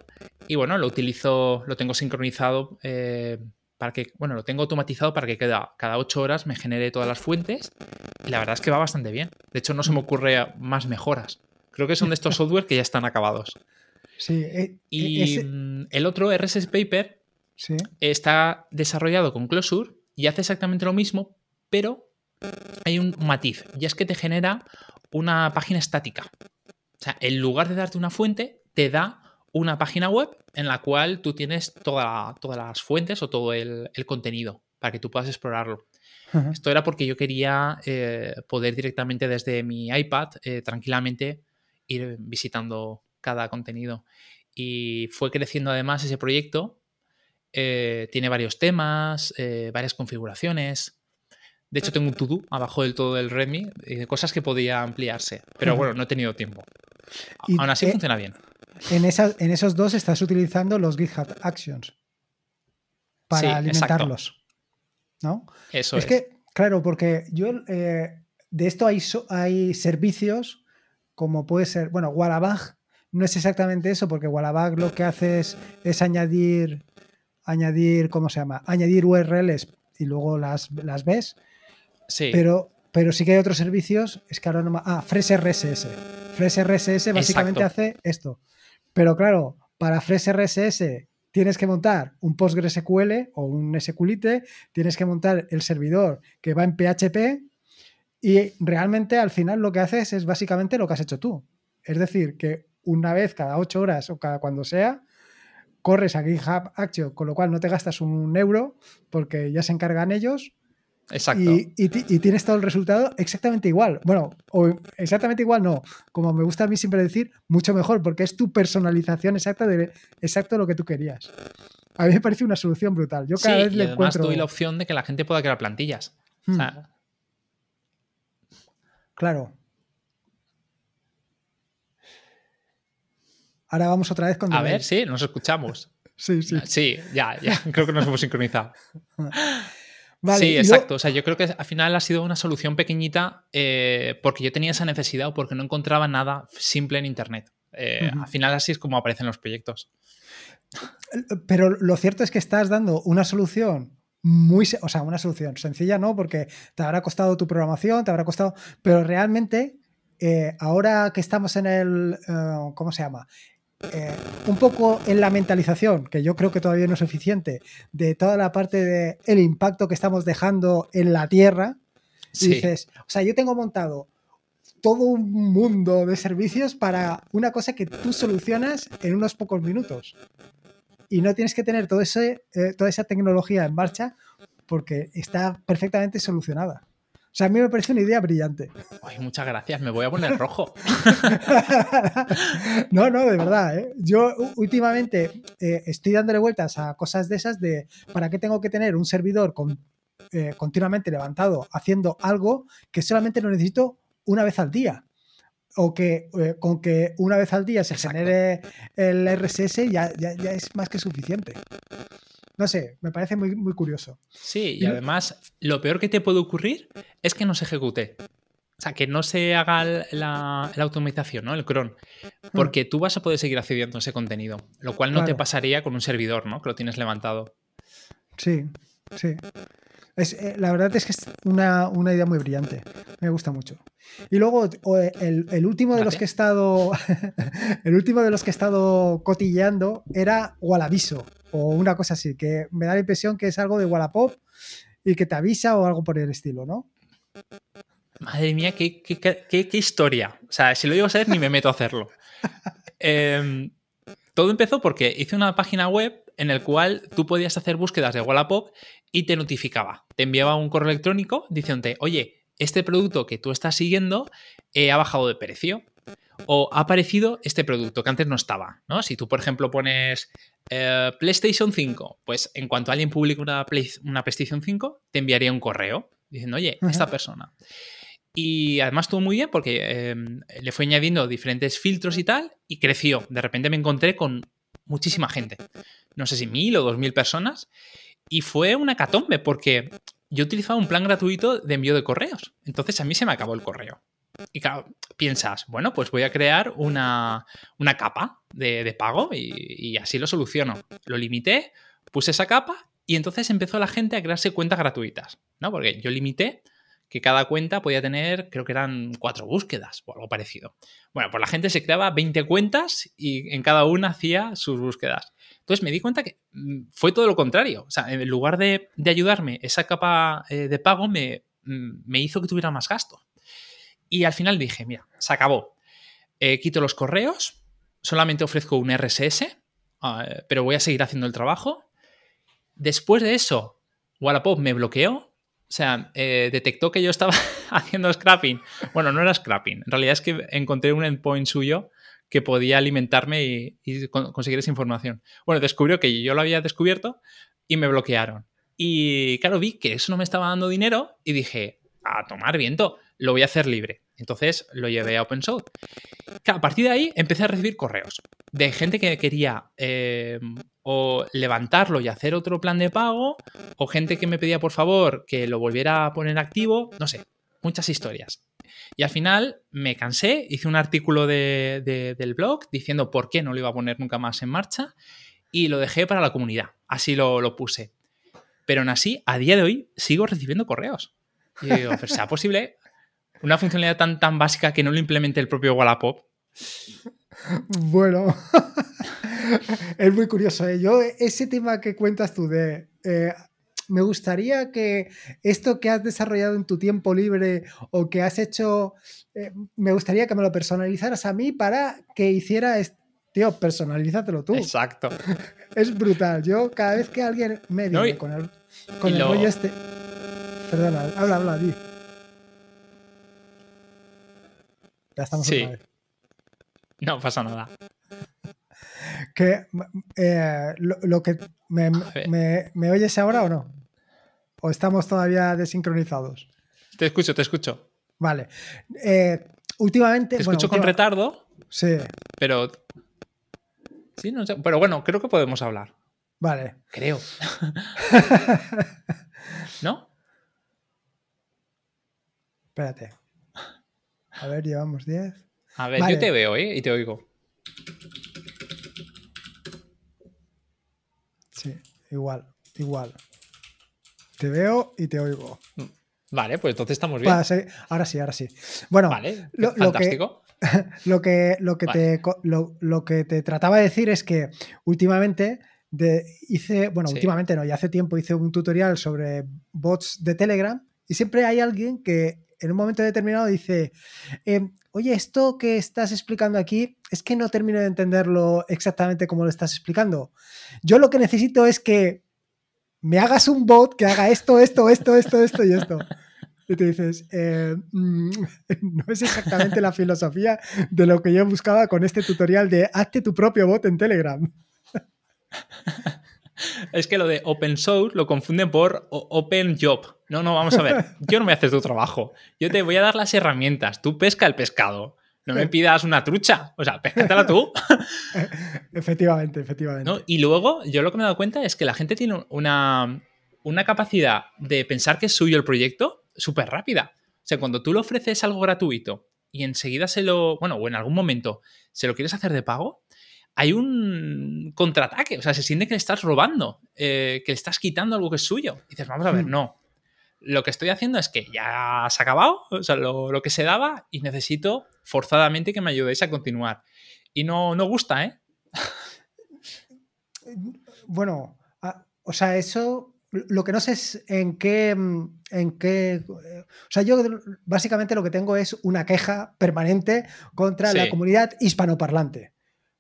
y bueno, lo utilizo, lo tengo sincronizado eh, para que, bueno, lo tengo automatizado para que cada, cada 8 horas me genere todas las fuentes y la verdad es que va bastante bien. De hecho, no se me ocurre más mejoras. Creo que son de estos [laughs] software que ya están acabados. Sí, eh, y mm, el otro, RSS Paper, está desarrollado con Closure y hace exactamente lo mismo, pero hay un matiz, y es que te genera una página estática. O sea, en lugar de darte una fuente, te da una página web en la cual tú tienes todas las fuentes o todo el, contenido para que tú puedas explorarlo. Esto era porque yo quería eh, poder directamente desde mi iPad eh, tranquilamente ir visitando cada contenido. Y fue creciendo además ese proyecto. Eh, tiene varios temas, eh, varias configuraciones. De hecho, tengo un to-do abajo del todo del Redmi de cosas que podía ampliarse. Pero bueno, no he tenido tiempo. Aún así eh, funciona bien. En, en esos dos estás utilizando los GitHub Actions para alimentarlos. ¿No? Eso es. Es que, claro, porque yo de esto hay, hay servicios como puede ser, bueno, Wallabag no es exactamente eso, porque Wallabag lo que hace es, añadir, añadir, ¿cómo se llama? Añadir URLs y luego las, las ves. Sí. Pero, pero sí que hay otros servicios, es que ahora no Ah, FreshRSS. FreshRSS básicamente hace esto. Pero claro, para FreshRSS tienes que montar un PostgreSQL o un SQLite, tienes que montar el servidor que va en PHP y realmente al final lo que haces es básicamente lo que has hecho tú. Es decir, que una vez cada ocho horas o cada cuando sea, corres a GitHub Action, con lo cual no te gastas un euro porque ya se encargan ellos. Exacto. Y, tienes todo el resultado exactamente igual. Bueno, o exactamente igual no. Como me gusta a mí siempre decir, mucho mejor, porque es tu personalización exacta de exacto lo que tú querías. A mí me parece una solución brutal. Yo cada vez y le encuentro. doy la opción de que la gente pueda crear plantillas. O sea, Hmm. Claro. Ahora vamos otra vez con a ver, sí, nos escuchamos. [laughs] Sí, sí. Sí, ya, ya. [laughs] Creo que nos hemos sincronizado. [laughs] Vale, sí, exacto. O sea, yo creo que al final ha sido una solución pequeñita eh, porque yo tenía esa necesidad o porque no encontraba nada simple en Internet. Eh. Al final así es como aparecen los proyectos. Pero lo cierto es que estás dando una solución muy, o sea, una solución sencilla, ¿no? Porque te habrá costado tu programación, te habrá costado, pero realmente eh, ahora que estamos en el, ¿cómo se llama? Eh, un poco en la mentalización, que yo creo que todavía no es suficiente, de toda la parte de el impacto que estamos dejando en la Tierra, y Sí, dices, o sea, yo tengo montado todo un mundo de servicios para una cosa que tú solucionas en unos pocos minutos. Y no tienes que tener todo ese, eh, toda esa tecnología en marcha porque está perfectamente solucionada. O sea, a mí me parece una idea brillante. Ay, muchas gracias. Me voy a poner rojo. [laughs] no, no, de verdad. ¿eh? Yo últimamente eh, estoy dándole vueltas a cosas de esas de para qué tengo que tener un servidor con, eh, continuamente levantado haciendo algo que solamente lo necesito una vez al día. O que eh, con que una vez al día se Exacto. genere el RSS ya, ya, ya es más que suficiente. No sé, me parece muy, muy curioso. Sí, Y además, lo peor que te puede ocurrir es que no se ejecute. O sea, que no se haga la, la automatización, ¿no? El cron. Porque tú vas a poder seguir accediendo a ese contenido. Lo cual no te pasaría con un servidor, ¿no? Que lo tienes levantado. Sí, sí. Es, eh, la verdad es que es una, una idea muy brillante. Me gusta mucho. Y luego eh, el, el último de los que he estado. [laughs] el último de los que he estado cotilleando era Wallaviso. O una cosa así, que me da la impresión que es algo de Wallapop y que te avisa o algo por el estilo, ¿no? Madre mía, qué, qué- qué- qué- qué historia. O sea, si lo digo a saber, ni me meto a hacerlo. [laughs] Em, todo empezó porque hice una página web en el cual tú podías hacer búsquedas de Wallapop y te notificaba. Te enviaba un correo electrónico diciéndote, oye, este producto que tú estás siguiendo eh, ha bajado de precio. O ha aparecido este producto que antes no estaba. ¿no? Si tú, por ejemplo, pones eh, PlayStation 5, pues en cuanto alguien publique una, Play- una PlayStation 5, te enviaría un correo diciendo, oye, esta persona. Y además estuvo muy bien porque eh, le fue añadiendo diferentes filtros y tal, y creció. De repente me encontré con muchísima gente. No sé si mil o dos mil personas. Y fue una catombe porque yo utilizaba un plan gratuito de envío de correos. Entonces a mí se me acabó el correo. Y claro, piensas, bueno, pues voy a crear una, una capa de, de pago y, así lo soluciono. Lo limité, puse esa capa y entonces empezó la gente a crearse cuentas gratuitas, ¿no? Porque yo limité que cada cuenta podía tener, creo que eran cuatro búsquedas o algo parecido. Bueno, pues la gente se creaba 20 cuentas y en cada una hacía sus búsquedas. Entonces me di cuenta que mm, fue todo lo contrario. O sea, en lugar de, de ayudarme, esa capa eh, de pago me, mm, me hizo que tuviera más gasto. Y al final dije, mira, se acabó. Eh, quito los correos, solamente ofrezco un RSS, eh, pero voy a seguir haciendo el trabajo. Después de eso, Wallapop me bloqueó. O sea, eh, detectó que yo estaba [laughs] haciendo scrapping. Bueno, no era scrapping. En realidad es que encontré un endpoint suyo que podía alimentarme y, y con- conseguir esa información. Bueno, descubrió que yo lo había descubierto y me bloquearon. Y claro, vi que eso no me estaba dando dinero y dije, a tomar viento, lo voy a hacer libre. Entonces lo llevé a open source. A partir de ahí empecé a recibir correos de gente que quería eh, o levantarlo y hacer otro plan de pago, o gente que me pedía por favor que lo volviera a poner activo, no sé, muchas historias. Y al final me cansé, hice un artículo de- de- del blog diciendo por qué no lo iba a poner nunca más en marcha y lo dejé para la comunidad. Así lo, lo puse. Pero aún así, a día de hoy sigo recibiendo correos. Y digo, posible una funcionalidad tan, tan básica que no lo implemente el propio Wallapop. Bueno, [laughs] es muy curioso. ¿eh? Yo, ese tema que cuentas tú de. Eh, me gustaría que esto que has desarrollado en tu tiempo libre o que has hecho, eh, me gustaría que me lo personalizaras a mí para que hiciera, tío, personalízatelo tú. Exacto. [laughs] Es brutal. Yo cada vez que alguien me viene con el, con el rollo este... Perdona, habla, habla, di. Ya estamos sí. No pasa nada. Que eh, lo, que me, me, oyes ahora o no? ¿O estamos todavía desincronizados? Te escucho, te escucho. Vale. Eh, últimamente. Te escucho con retardo. Sí. Pero. Sí, no sé. Pero bueno, creo que podemos hablar. Vale. Creo. [laughs] ¿No? Espérate. A ver, llevamos 10. A ver, yo te veo, ¿eh? Y te oigo. Sí, igual, igual. Te veo y te oigo. Vale, pues entonces estamos bien. ahora sí, ahora sí. Bueno, vale, lo, fantástico. [laughs] Lo que, lo que, te, lo, que te trataba de decir es que últimamente de, hice, bueno, últimamente no, ya hace tiempo hice un tutorial sobre bots de Telegram y siempre hay alguien que en un momento determinado dice, em, oye, esto que estás explicando aquí es que no termino de entenderlo exactamente como lo estás explicando. Yo lo que necesito es que me hagas un bot que haga esto, esto, esto, esto, esto y esto. Y te dices, eh, mm, [laughs] no es exactamente la filosofía de lo que yo buscaba con este tutorial de hazte tu propio bot en Telegram. [laughs] Es que lo de open source lo confunden por open job. No, no, vamos a ver. Yo no me haces tu trabajo. Yo te voy a dar las herramientas. Tú pesca el pescado. No me pidas una trucha. O sea, pescátela tú. [laughs] efectivamente, efectivamente. Y luego, yo lo que me he dado cuenta es que la gente tiene una, una capacidad de pensar que es suyo el proyecto súper rápida. O sea, cuando tú le ofreces algo gratuito y enseguida se lo, bueno, o en algún momento se lo quieres hacer de pago, hay un contraataque. O sea, se siente que le estás robando, eh, que le estás quitando algo que es suyo. Y dices, vamos a ver, hmm. no. Lo que estoy haciendo es que ya se ha acabado, o sea, lo, lo que se daba, y necesito forzadamente que me ayudéis a continuar. Y no, no gusta, ¿eh? [laughs] Bueno, o sea, eso lo que no sé es en qué, en qué. O sea, yo básicamente lo que tengo es una queja permanente contra la comunidad hispanoparlante.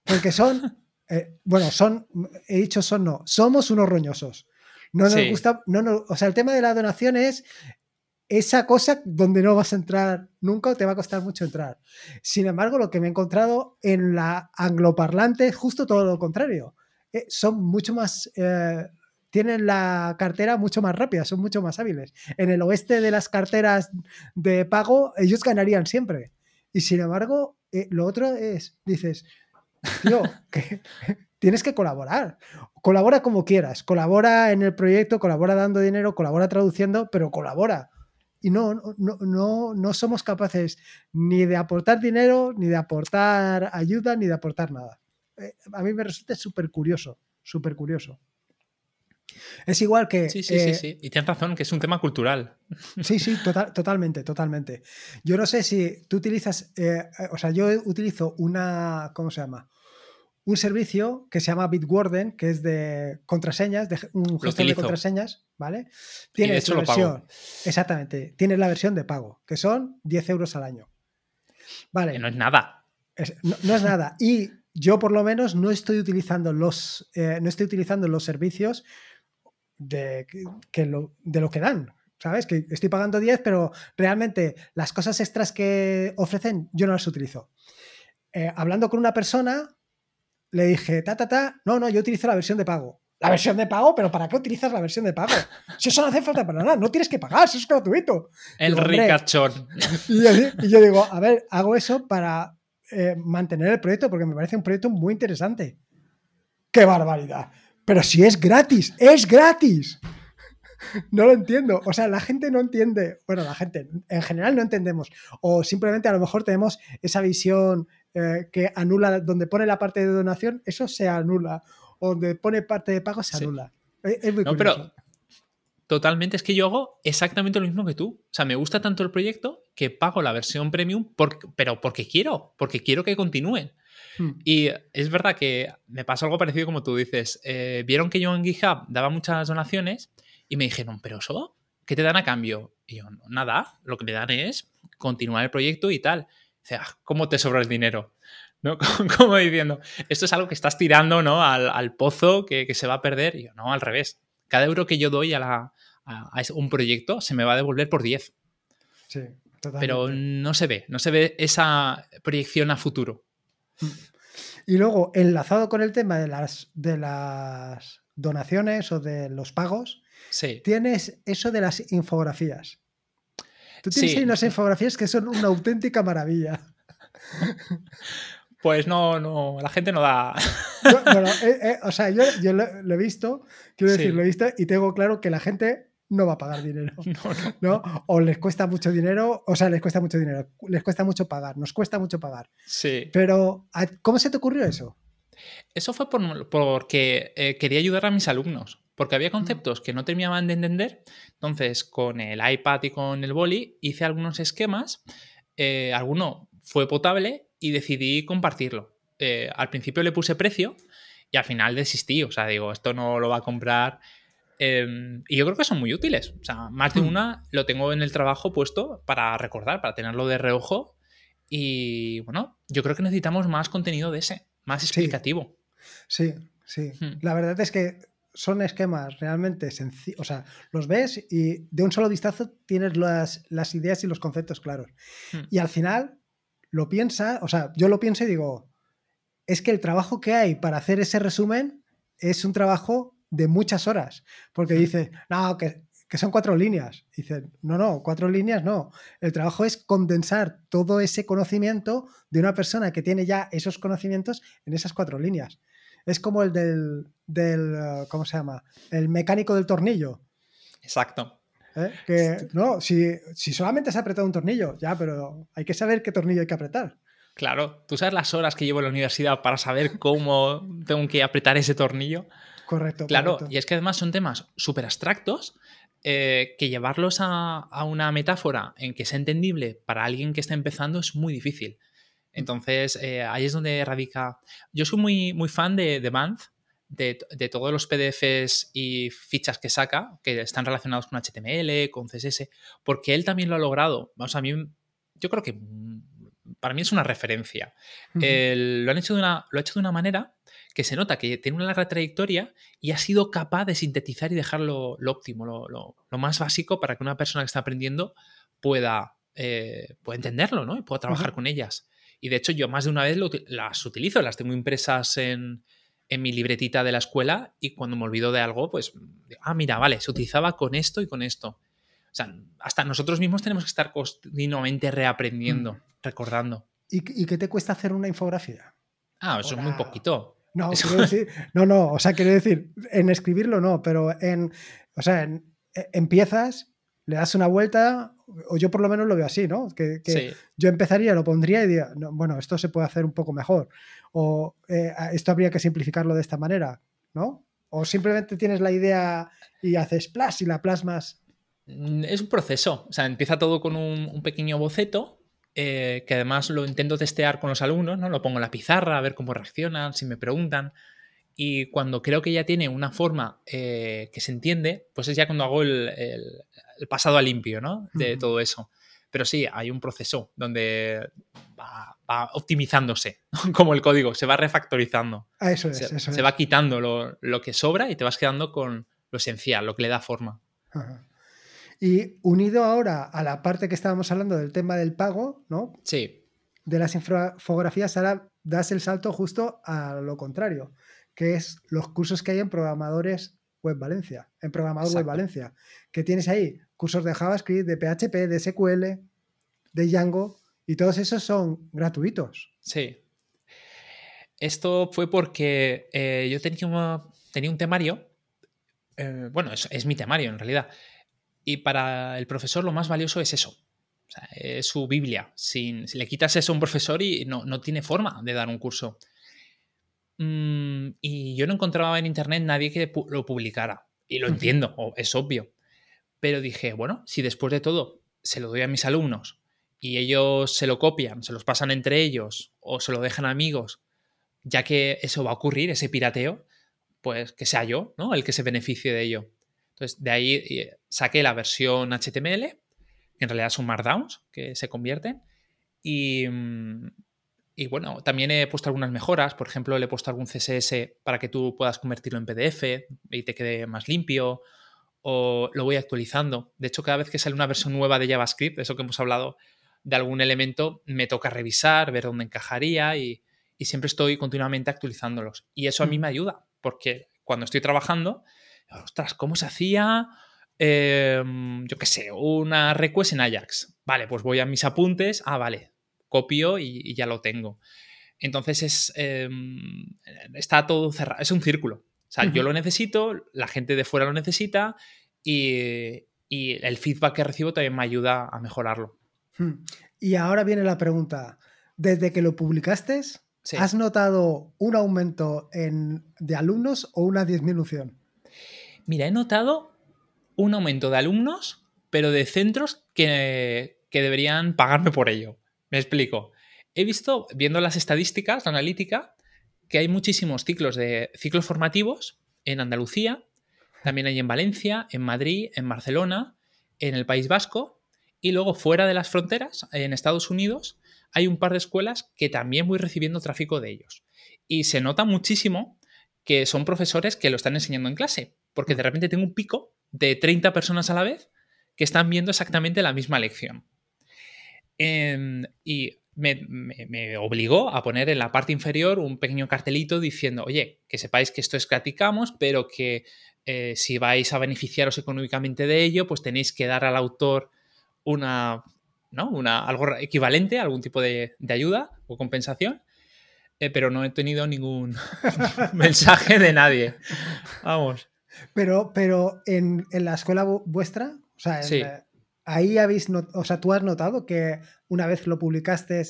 Porque son. [laughs] Eh, bueno, son. He dicho son no. Somos unos roñosos. No nos gusta. No, no, o sea, el tema de la donación es esa cosa donde no vas a entrar nunca o te va a costar mucho entrar. Sin embargo, lo que me he encontrado en la angloparlante es justo todo lo contrario. Eh, son mucho más, eh, tienen la cartera mucho más rápida, son mucho más hábiles. En el oeste de las carteras de pago, ellos ganarían siempre. Y sin embargo, eh, lo otro es, dices, tío, [laughs] que tienes que colaborar. Colabora como quieras, colabora en el proyecto, colabora dando dinero, colabora traduciendo, pero colabora y no, no, no, no somos capaces ni de aportar dinero, ni de aportar ayuda, ni de aportar nada. Eh, a mí me resulta súper curioso, súper curioso. Es igual que... Sí, sí, sí, eh, sí. Y tienes razón, que es un tema cultural. [laughs] Sí, sí, totalmente, totalmente. Yo no sé si tú utilizas, eh, o sea, yo utilizo una, ¿cómo se llama? Un servicio que se llama Bitwarden, que es de contraseñas, de un gestor de contraseñas, ¿vale? Tiene la versión. Exactamente. Tienes la versión de pago, que son 10 euros al año. Vale. Que no es nada. no, es nada. Y yo, por lo menos, no estoy utilizando los, eh, no estoy utilizando los servicios de, que lo, de lo que dan. ¿Sabes? Que estoy pagando 10, pero realmente las cosas extras que ofrecen yo no las utilizo. Eh, hablando con una persona, le dije, ta, ta, ta, no, no, yo utilizo la versión de pago. ¿La versión de pago? ¿Pero para qué utilizas la versión de pago? Si eso no hace falta para nada, no tienes que pagar, eso es gratuito. El ricachón. Y, yo, digo, a ver, hago eso para eh, mantener el proyecto porque me parece un proyecto muy interesante. ¡Qué barbaridad! Pero si es gratis, es gratis. No lo entiendo. O sea, la gente no entiende. Bueno, la gente en general no entendemos. O simplemente a lo mejor tenemos esa visión eh, que anula, donde pone la parte de donación, eso se anula. O donde pone parte de pago, se anula. Es, muy no, pero totalmente, es que yo hago exactamente lo mismo que tú. O sea, me gusta tanto el proyecto que pago la versión premium, pero porque quiero, porque quiero que continúen. Hmm. Y es verdad que me pasó algo parecido como tú dices. Eh, vieron que yo en GitHub daba muchas donaciones y me dijeron, pero eso, ¿qué te dan a cambio? Y yo, nada, lo que me dan es continuar el proyecto y tal. O sea, ¿cómo te sobra el dinero? ¿No? [laughs] Como diciendo, esto es algo que estás tirando ¿no? al, pozo que, se va a perder. Y yo, no, al revés. Cada euro que yo doy a, la, a, un proyecto se me va a devolver por 10. Sí, totalmente. Pero no se ve, no se ve esa proyección a futuro. Y luego, enlazado con el tema de las, de las donaciones o de los pagos, tienes eso de las infografías. Tú tienes ahí unas infografías que son una auténtica maravilla. [laughs] Pues no, no, la gente no da. [laughs] bueno, eh, eh, o sea, yo, lo, he visto, quiero decir, lo he visto y tengo claro que la gente no va a pagar dinero. [laughs] No, O les cuesta mucho dinero, o sea, les cuesta mucho dinero, les cuesta mucho pagar, nos cuesta mucho pagar. Sí. Pero, ¿cómo se te ocurrió eso? Eso fue porque eh, quería ayudar a mis alumnos, porque había conceptos que no terminaban de entender. Entonces, con el iPad y con el boli, hice algunos esquemas. Eh, alguno fue potable y decidí compartirlo. Eh, al principio le puse precio y al final desistí. O sea, digo, esto no lo va a comprar Em, y yo creo que son muy útiles. O sea, más de hmm. una lo tengo en el trabajo puesto para recordar, para tenerlo de reojo. Y bueno, yo creo que necesitamos más contenido de ese, más explicativo. Sí, sí. Hmm. La verdad es que son esquemas realmente sencillos. O sea, los ves y de un solo vistazo tienes las, las ideas y los conceptos claros. Hmm. Y al final lo piensa, o sea, yo lo pienso y digo, es que el trabajo que hay para hacer ese resumen es un trabajo de muchas horas, porque dice, no, que, son cuatro líneas. Dice, no, no, cuatro líneas no. El trabajo es condensar todo ese conocimiento de una persona que tiene ya esos conocimientos en esas cuatro líneas. Es como el del, del uh, ¿cómo se llama? El mecánico del tornillo. Exacto. ¿Eh? Que, no, si, si solamente se ha apretado un tornillo, ya, pero hay que saber qué tornillo hay que apretar. Claro, tú sabes las horas que llevo en la universidad para saber cómo [laughs] tengo que apretar ese tornillo. Correcto. Claro, y es que además son temas súper abstractos eh, que llevarlos a, una metáfora en que sea entendible para alguien que está empezando es muy difícil. Entonces, eh, ahí es donde radica. Yo soy muy, muy fan de, de Band, de, todos los PDFs y fichas que saca, que están relacionados con HTML, con CSS, porque él también lo ha logrado. Vamos, a mí, yo creo que mm, para mí es una referencia. lo, han hecho de una, lo ha hecho de una manera que se nota que tiene una larga trayectoria y ha sido capaz de sintetizar y dejarlo lo, óptimo, lo, más básico para que una persona que está aprendiendo pueda, eh, entenderlo ¿no? y pueda trabajar con ellas. Y de hecho yo más de una vez las utilizo, las tengo impresas en, mi libretita de la escuela y cuando me olvido de algo, pues, ah, mira, vale, se utilizaba con esto y con esto. O sea, hasta nosotros mismos tenemos que estar continuamente reaprendiendo, mm. recordando. ¿Y, qué te cuesta hacer una infografía? Ah, eso es muy poquito. No, quiero decir, [laughs] no, no, o sea, quiero decir, en escribirlo no, pero en, o sea, en, e, empiezas, le das una vuelta, o yo por lo menos lo veo así, ¿no? Que, yo empezaría, lo pondría y diría, bueno, esto se puede hacer un poco mejor, o eh, esto habría que simplificarlo de esta manera, ¿no? O simplemente tienes la idea y haces plas y la plasmas. Mm, es un proceso, o sea, empieza todo con un pequeño boceto eh, que además lo intento testear con los alumnos, ¿no? Lo pongo en la pizarra a ver cómo reaccionan, si me preguntan. Y cuando creo que ya tiene una forma eh, que se entiende, pues es ya cuando hago el, pasado a limpio, ¿no? De todo eso. Pero sí, hay un proceso donde va, optimizándose, [laughs] como el código, se va refactorizando. Ah, eso es, se, eso se va quitando lo, que sobra y te vas quedando con lo esencial, lo que le da forma. Y unido ahora a la parte que estábamos hablando del tema del pago, ¿no? Sí. De las infografías, ahora das el salto justo a lo contrario, que es los cursos que hay en programadores web Valencia, en programador web Valencia, que tienes ahí cursos de JavaScript, de PHP, de SQL, de Django, y todos esos son gratuitos. Sí. Esto fue porque eh, yo tenía, tenía un temario, eh, bueno, es, mi temario en realidad, y para el profesor lo más valioso es eso. es su Biblia. si le quitas eso a un profesor y no, tiene forma de dar un curso. Mm, y yo no encontraba en internet nadie que lo publicara. Y lo entiendo, es obvio. Pero dije, bueno, si después de todo se lo doy a mis alumnos y ellos se lo copian, se los pasan entre ellos o se lo dejan a amigos, ya que eso va a ocurrir, ese pirateo, pues que sea yo, ¿no? El que se beneficie de ello. Entonces, de ahí eh, saqué la versión HTML, que en realidad son markdowns que se convierten, y, mm, y bueno, también he puesto algunas mejoras, por ejemplo, le he puesto algún CSS para que tú puedas convertirlo en PDF y te quede más limpio, o lo voy actualizando. De hecho, cada vez que sale una versión nueva de JavaScript, eso que hemos hablado de algún elemento, me toca revisar, ver dónde encajaría y, siempre estoy continuamente actualizándolos. Y eso a mí mm. me ayuda, porque cuando estoy trabajando, ostras, ¿cómo se hacía? Em, yo qué sé, una request en Ajax. Vale, pues voy a mis apuntes. Ah, vale, copio y, ya lo tengo. Entonces es, em, está todo cerrado, es un círculo. O sea, yo lo necesito, la gente de fuera lo necesita y, el feedback que recibo también me ayuda a mejorarlo. Hmm. Y ahora viene la pregunta. Desde que lo publicaste, ¿has notado un aumento en, de alumnos o una disminución? Mira, he notado un aumento de alumnos, pero de centros que, que deberían pagarme por ello. Me explico. He visto, viendo las estadísticas, la analítica, que hay muchísimos ciclos de ciclos formativos en Andalucía, también hay en Valencia, en Madrid, en Barcelona, en el País Vasco y luego fuera de las fronteras, en Estados Unidos, hay un par de escuelas que también voy recibiendo tráfico de ellos. Y se nota muchísimo que son profesores que lo están enseñando en clase, porque de repente tengo un pico de 30 personas a la vez que están viendo exactamente la misma lección. Em, y me, obligó a poner en la parte inferior un pequeño cartelito diciendo, oye, que sepáis que esto es Platicamos, pero que eh, si vais a beneficiaros económicamente de ello, pues tenéis que dar al autor una, ¿no? una algo equivalente, algún tipo de, ayuda o compensación. Eh, pero no he tenido ningún [laughs] mensaje de nadie. Vamos. Pero, pero en, la escuela vuestra, o sea, ahí habéis, o sea, tú has notado que una vez lo publicaste,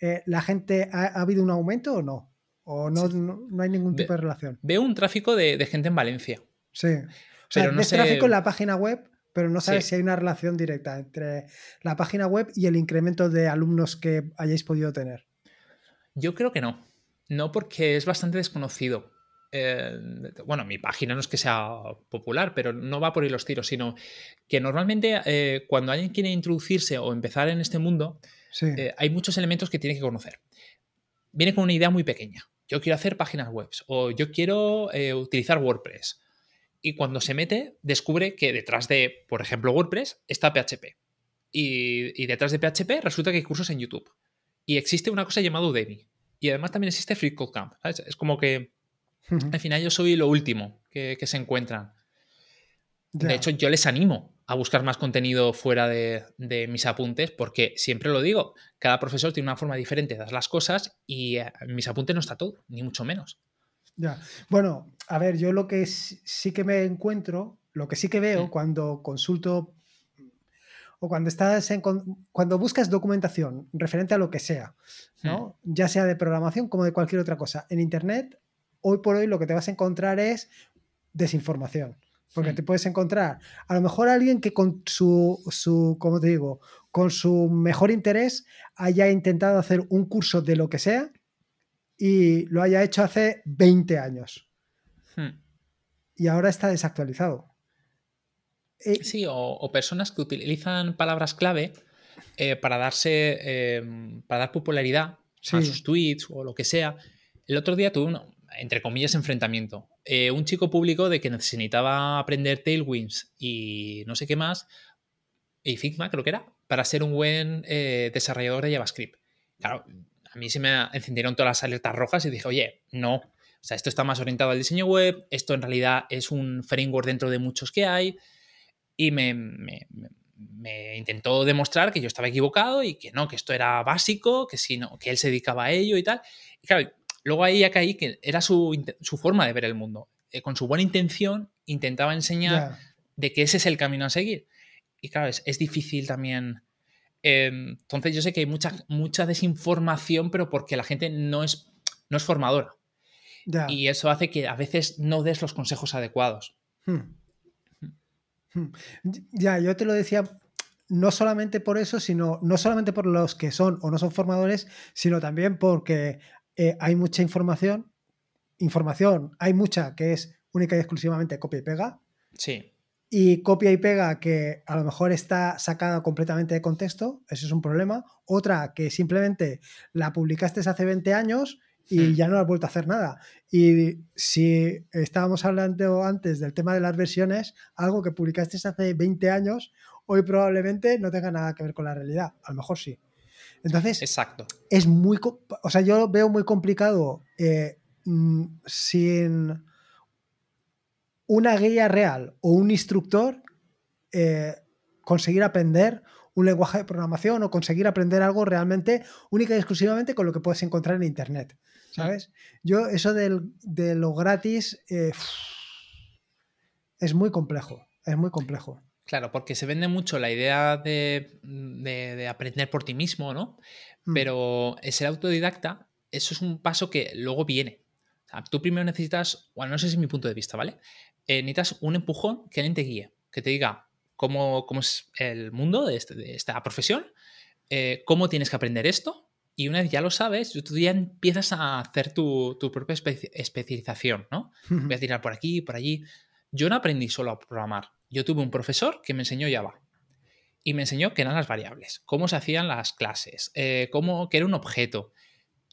eh, ¿la gente ha, habido un aumento o no? ¿O no, no, hay ningún tipo de relación? Veo un tráfico de, gente en Valencia. Sí. O sea, ves tráfico en la página web, pero no sabes si hay una relación directa entre la página web y el incremento de alumnos que hayáis podido tener. Yo creo que no. No, porque es bastante desconocido. Eh, bueno, mi página no es que sea popular, pero no va por ahí los tiros, sino que normalmente eh, cuando alguien quiere introducirse o empezar en este mundo, eh, hay muchos elementos que tiene que conocer. Viene con una idea muy pequeña. Yo quiero hacer páginas web o yo quiero utilizar WordPress. Y cuando se mete, descubre que detrás de, por ejemplo, WordPress está PHP. Y, detrás de PHP resulta que hay cursos en YouTube. Y existe una cosa llamada Udemy. Y además también existe Free Camp. Es como que al final yo soy lo último que, se encuentran. De hecho, yo les animo a buscar más contenido fuera de, mis apuntes, porque siempre lo digo, cada profesor tiene una forma diferente de dar las cosas y en eh, mis apuntes no está todo, ni mucho menos. Ya. Bueno, a ver, yo lo que sí que me encuentro, lo que sí que veo cuando consulto o cuando estás en, cuando buscas documentación referente a lo que sea, ¿no? Ya sea de programación como de cualquier otra cosa, en internet hoy por hoy lo que te vas a encontrar es desinformación. Porque te puedes encontrar a lo mejor alguien que con su, su, como te digo, con su mejor interés haya intentado hacer un curso de lo que sea y lo haya hecho hace 20 años. Hmm. Y ahora está desactualizado. Eh, sí, o, personas que utilizan palabras clave eh, para darse, eh, para dar popularidad a sus tweets o lo que sea. El otro día tuve uno, entre comillas, enfrentamiento. Eh, un chico público de que necesitaba aprender Tailwinds y no sé qué más, y Figma creo que era, para ser un buen eh, desarrollador de JavaScript. Claro, a mí se me encendieron todas las alertas rojas y dije, oye, no. O sea, esto está más orientado al diseño web, esto en realidad es un framework dentro de muchos que hay, y me, me intentó demostrar que yo estaba equivocado y que no, que esto era básico, que, si no, que él se dedicaba a ello y tal. Y claro, Luego ahí ya caí que era su, forma de ver el mundo. Eh, con su buena intención intentaba enseñar de que ese es el camino a seguir. Y claro, es, difícil también. Em, entonces yo sé que hay mucha, mucha desinformación, pero porque la gente no es, no es formadora. Y eso hace que a veces no des los consejos adecuados. Hmm. Hmm. Ya, yo te lo decía no solamente por eso, sino no solamente por los que son o no son formadores, sino también porque eh, hay mucha información. Información, hay mucha que es única y exclusivamente copia y pega. Sí. Y copia y pega que a lo mejor está sacada completamente de contexto, eso es un problema. Otra que simplemente la publicaste hace 20 años y Hmm. ya no has vuelto a hacer nada. Y si estábamos hablando antes del tema de las versiones, algo que publicaste hace 20 años, hoy probablemente no tenga nada que ver con la realidad. A lo mejor sí. Entonces, Exacto. es muy. O sea, yo veo muy complicado eh, mm, sin una guía real o un instructor eh, conseguir aprender un lenguaje de programación o conseguir aprender algo realmente única y exclusivamente con lo que puedes encontrar en internet. ¿Sabes? Yo, eso del- de lo gratis eh, es muy complejo. Es muy complejo. Claro, porque se vende mucho la idea de, de- de aprender por ti mismo, ¿no? Mm. Pero el ser autodidacta, eso es un paso que luego viene. O sea, tú primero necesitas, bueno, no sé si es mi punto de vista, ¿vale? Eh, necesitas un empujón que alguien te guíe, que te diga cómo, cómo es el mundo de, este- de esta profesión, eh, cómo tienes que aprender esto, y una vez ya lo sabes, tú ya empiezas a hacer tu, tu propia espe- especialización, ¿no? Voy a tirar por aquí, por allí. Yo no aprendí solo a programar. Yo tuve un profesor que me enseñó Java. Y me enseñó qué eran las variables, cómo se hacían las clases, eh, cómo, qué era un objeto,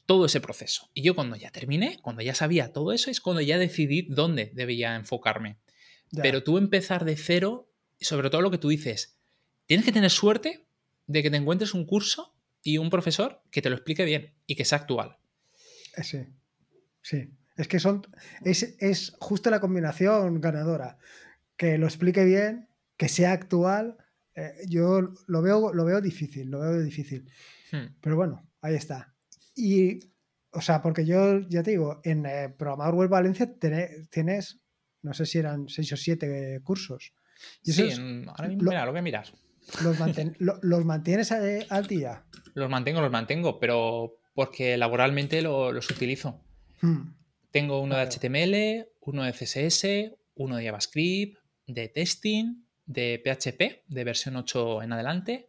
todo ese proceso. Y yo cuando ya terminé, cuando ya sabía todo eso, es cuando ya decidí dónde debía enfocarme. Ya. Pero tú empezar de cero, sobre todo lo que tú dices, tienes que tener suerte de que te encuentres un curso y un profesor que te lo explique bien y que sea actual. Eh, Sí, sí. Es que son. Es, es justo la combinación ganadora. Que lo explique bien, que sea actual. eh, yo lo veo, lo veo difícil, lo veo difícil. Hmm. Pero bueno, ahí está. Y, o sea, porque yo ya te digo, en eh, Programador Web Valencia tienes, no sé si eran seis o siete cursos. Y Sí, en- ahora mismo, lo- mira, lo a mirar. los, manten- [laughs] lo- los mantienes al día. Los mantengo, los mantengo, pero porque laboralmente lo- los utilizo. Hmm, Tengo uno de. HTML, uno de CSS, uno de JavaScript, de testing, de PHP, de versión 8 en adelante,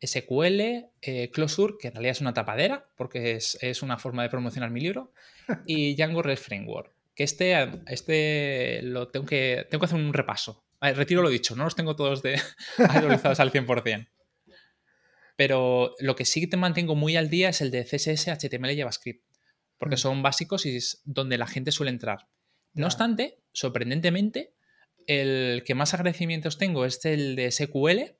SQL, eh, Closure, que en realidad es una tapadera, porque es, es una forma de promocionar mi libro, [laughs] y Django REST Framework. Que este, este lo tengo que, tengo que hacer un repaso. Ver, retiro lo dicho, no los tengo todos de [laughs] actualizados al 100%. Pero lo que sí que te mantengo muy al día es el de CSS, HTML y JavaScript, porque son básicos y es donde la gente suele entrar. No obstante, sorprendentemente, el que más agradecimientos tengo es el de SQL.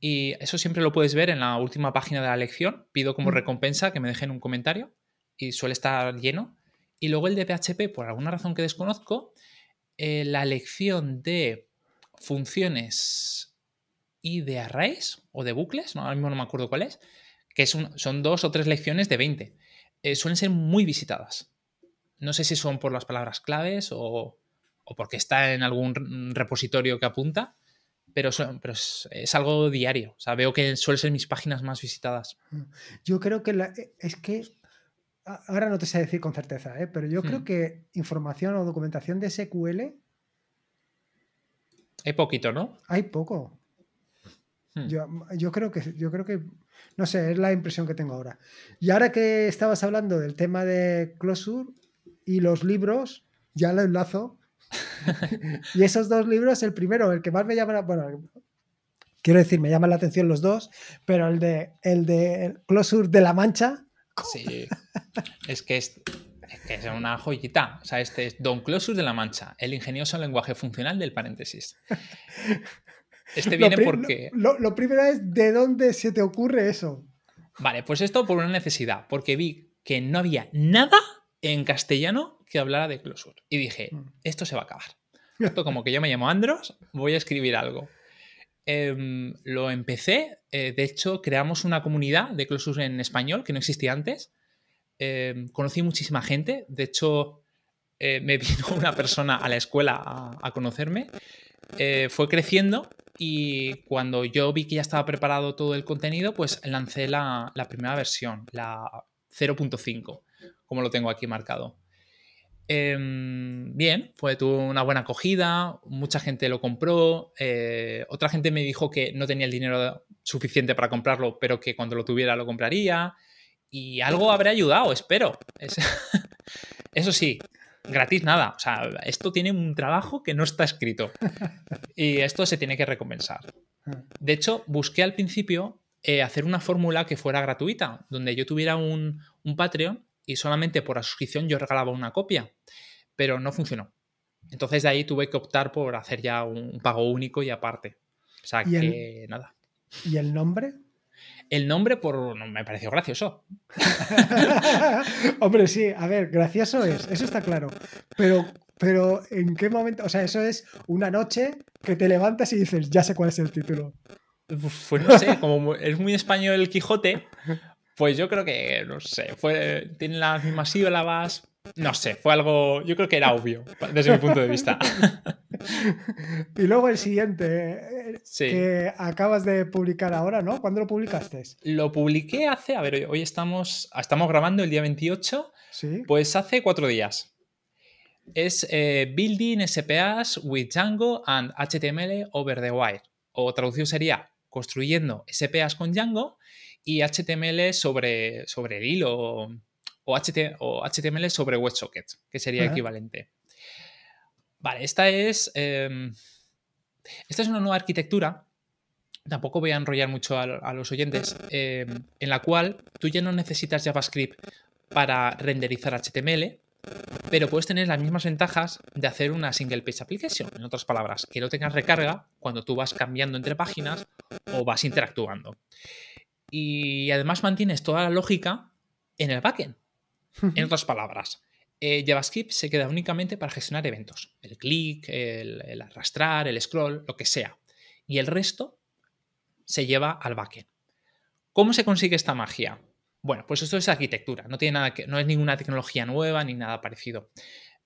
Y eso siempre lo puedes ver en la última página de la lección. Pido como Mm. recompensa que me dejen un comentario y suele estar lleno. Y luego el de PHP, por alguna razón que desconozco, eh, la lección de funciones y de arrays o de bucles, no, ahora mismo no me acuerdo cuál es, que es un- son dos o tres lecciones de 20. Eh, suelen ser muy visitadas. No sé si son por las palabras claves o, o porque está en algún re- repositorio que apunta, pero, son- pero es, es algo diario. O sea, veo que suelen ser mis páginas más visitadas. Yo creo que la- e, es que ahora no te sé decir con certeza, ¿eh? pero yo creo Hmm. que información o documentación de SQL Hay poquito, ¿no? hay poco. Hmm. Yo, yo creo que yo creo que no sé, es la impresión que tengo ahora. Y ahora que estabas hablando del tema de Closure y los libros, ya lo enlazo. [laughs] y esos dos libros, el primero, el que más me llama, la- bueno, quiero decir, me llaman la atención los dos, pero el de el de Closure de la Mancha, Sí. es que es, es que es una joyita. O sea, este es Don Closure de la Mancha, el ingenioso lenguaje funcional del paréntesis. [laughs] Este Lo viene pri- porque. Lo, lo primero es de dónde se te ocurre eso. Vale, pues esto por una necesidad, porque vi que no había nada en castellano que hablara de Closure. Y dije, Mm. esto se va a acabar. Esto como que yo me llamo Andros, voy a escribir algo. Em, lo empecé, eh, de hecho creamos una comunidad de Closure en español que no existía antes. Em, conocí muchísima gente, de hecho eh, me [laughs] vino una persona a la escuela a, a conocerme. Eh, fue creciendo y cuando yo vi que ya estaba preparado todo el contenido, pues lancé la, primera versión, la 0.5, como lo tengo aquí marcado. Em, bien, fue, tuvo una buena acogida, mucha gente lo compró, eh, otra gente me dijo que no tenía el dinero suficiente para comprarlo, pero que cuando lo tuviera lo compraría. Y algo habrá ayudado, espero. [laughs] Eso sí, gratis nada. O sea, esto tiene un trabajo que no está escrito. Y esto se tiene que recompensar. De hecho, busqué al principio eh, hacer una fórmula que fuera gratuita, donde yo tuviera un, un Patreon y solamente por la suscripción yo regalaba una copia, pero no funcionó. Entonces de ahí tuve que optar por hacer ya un pago único y aparte. O sea ¿Y que nada. ¿Y el nombre? El nombre por no, me pareció gracioso. [laughs] Hombre, sí, a ver, gracioso es, eso está claro. Pero, pero ¿en qué momento? O sea, eso es una noche que te levantas y dices, ya sé cuál es el título. Pues no sé, como es muy español el Quijote, pues yo creo que, no sé, fue, tiene las mismas sílabas. No sé, fue algo, yo creo que era obvio, desde mi punto de vista. [laughs] Y luego el siguiente, eh, Sí. que acabas de publicar ahora, ¿no? ¿Cuándo lo publicaste? Lo publiqué hace, a ver, hoy- hoy estamos, estamos grabando el día 28, Sí. pues hace cuatro días. Es eh, Building SPAs with Django and HTML over the wire. O traducido sería construyendo SPAs con Django y HTML sobre, sobre el hilo o, o HT o HTML sobre WebSocket, que sería equivalente. Vale, esta es. em, esta es una nueva arquitectura. Tampoco voy a enrollar mucho a, a los oyentes. em, en la cual tú ya no necesitas JavaScript para renderizar HTML, pero puedes tener las mismas ventajas de hacer una single page application. En otras palabras, que no tengas recarga cuando tú vas cambiando entre páginas o vas interactuando. Y además mantienes toda la lógica en el backend. En otras palabras, eh, JavaScript se queda únicamente para gestionar eventos. El clic, el, arrastrar, el scroll, lo que sea. Y el resto se lleva al backend. ¿Cómo se consigue esta magia? Bueno, pues esto es arquitectura, no, tiene nada que, no es ninguna tecnología nueva ni nada parecido.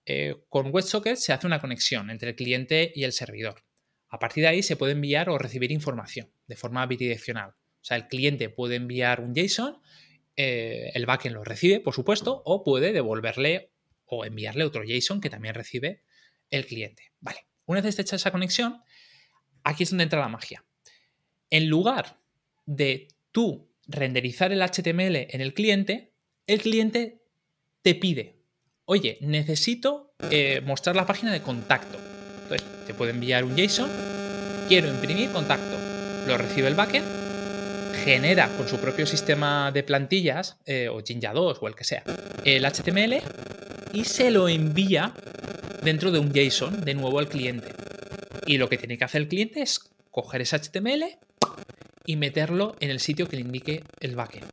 Eh, con WebSocket se hace una conexión entre el cliente y el servidor. A partir de ahí se puede enviar o recibir información de forma bidireccional. O sea, el cliente puede enviar un JSON, eh, el backend lo recibe, por supuesto, o puede devolverle o enviarle otro JSON que también recibe el cliente. Vale, una vez hecha esa conexión, aquí es donde entra la magia. En lugar de tú renderizar el HTML en el cliente, el cliente te pide, oye, necesito eh, mostrar la página de contacto. Entonces, te puede enviar un JSON, quiero imprimir contacto, lo recibe el backend, genera con su propio sistema de plantillas, eh, o Jinja 2 o el que sea, el HTML y se lo envía dentro de un JSON de nuevo al cliente. Y lo que tiene que hacer el cliente es coger ese HTML y meterlo en el sitio que le indique el backend.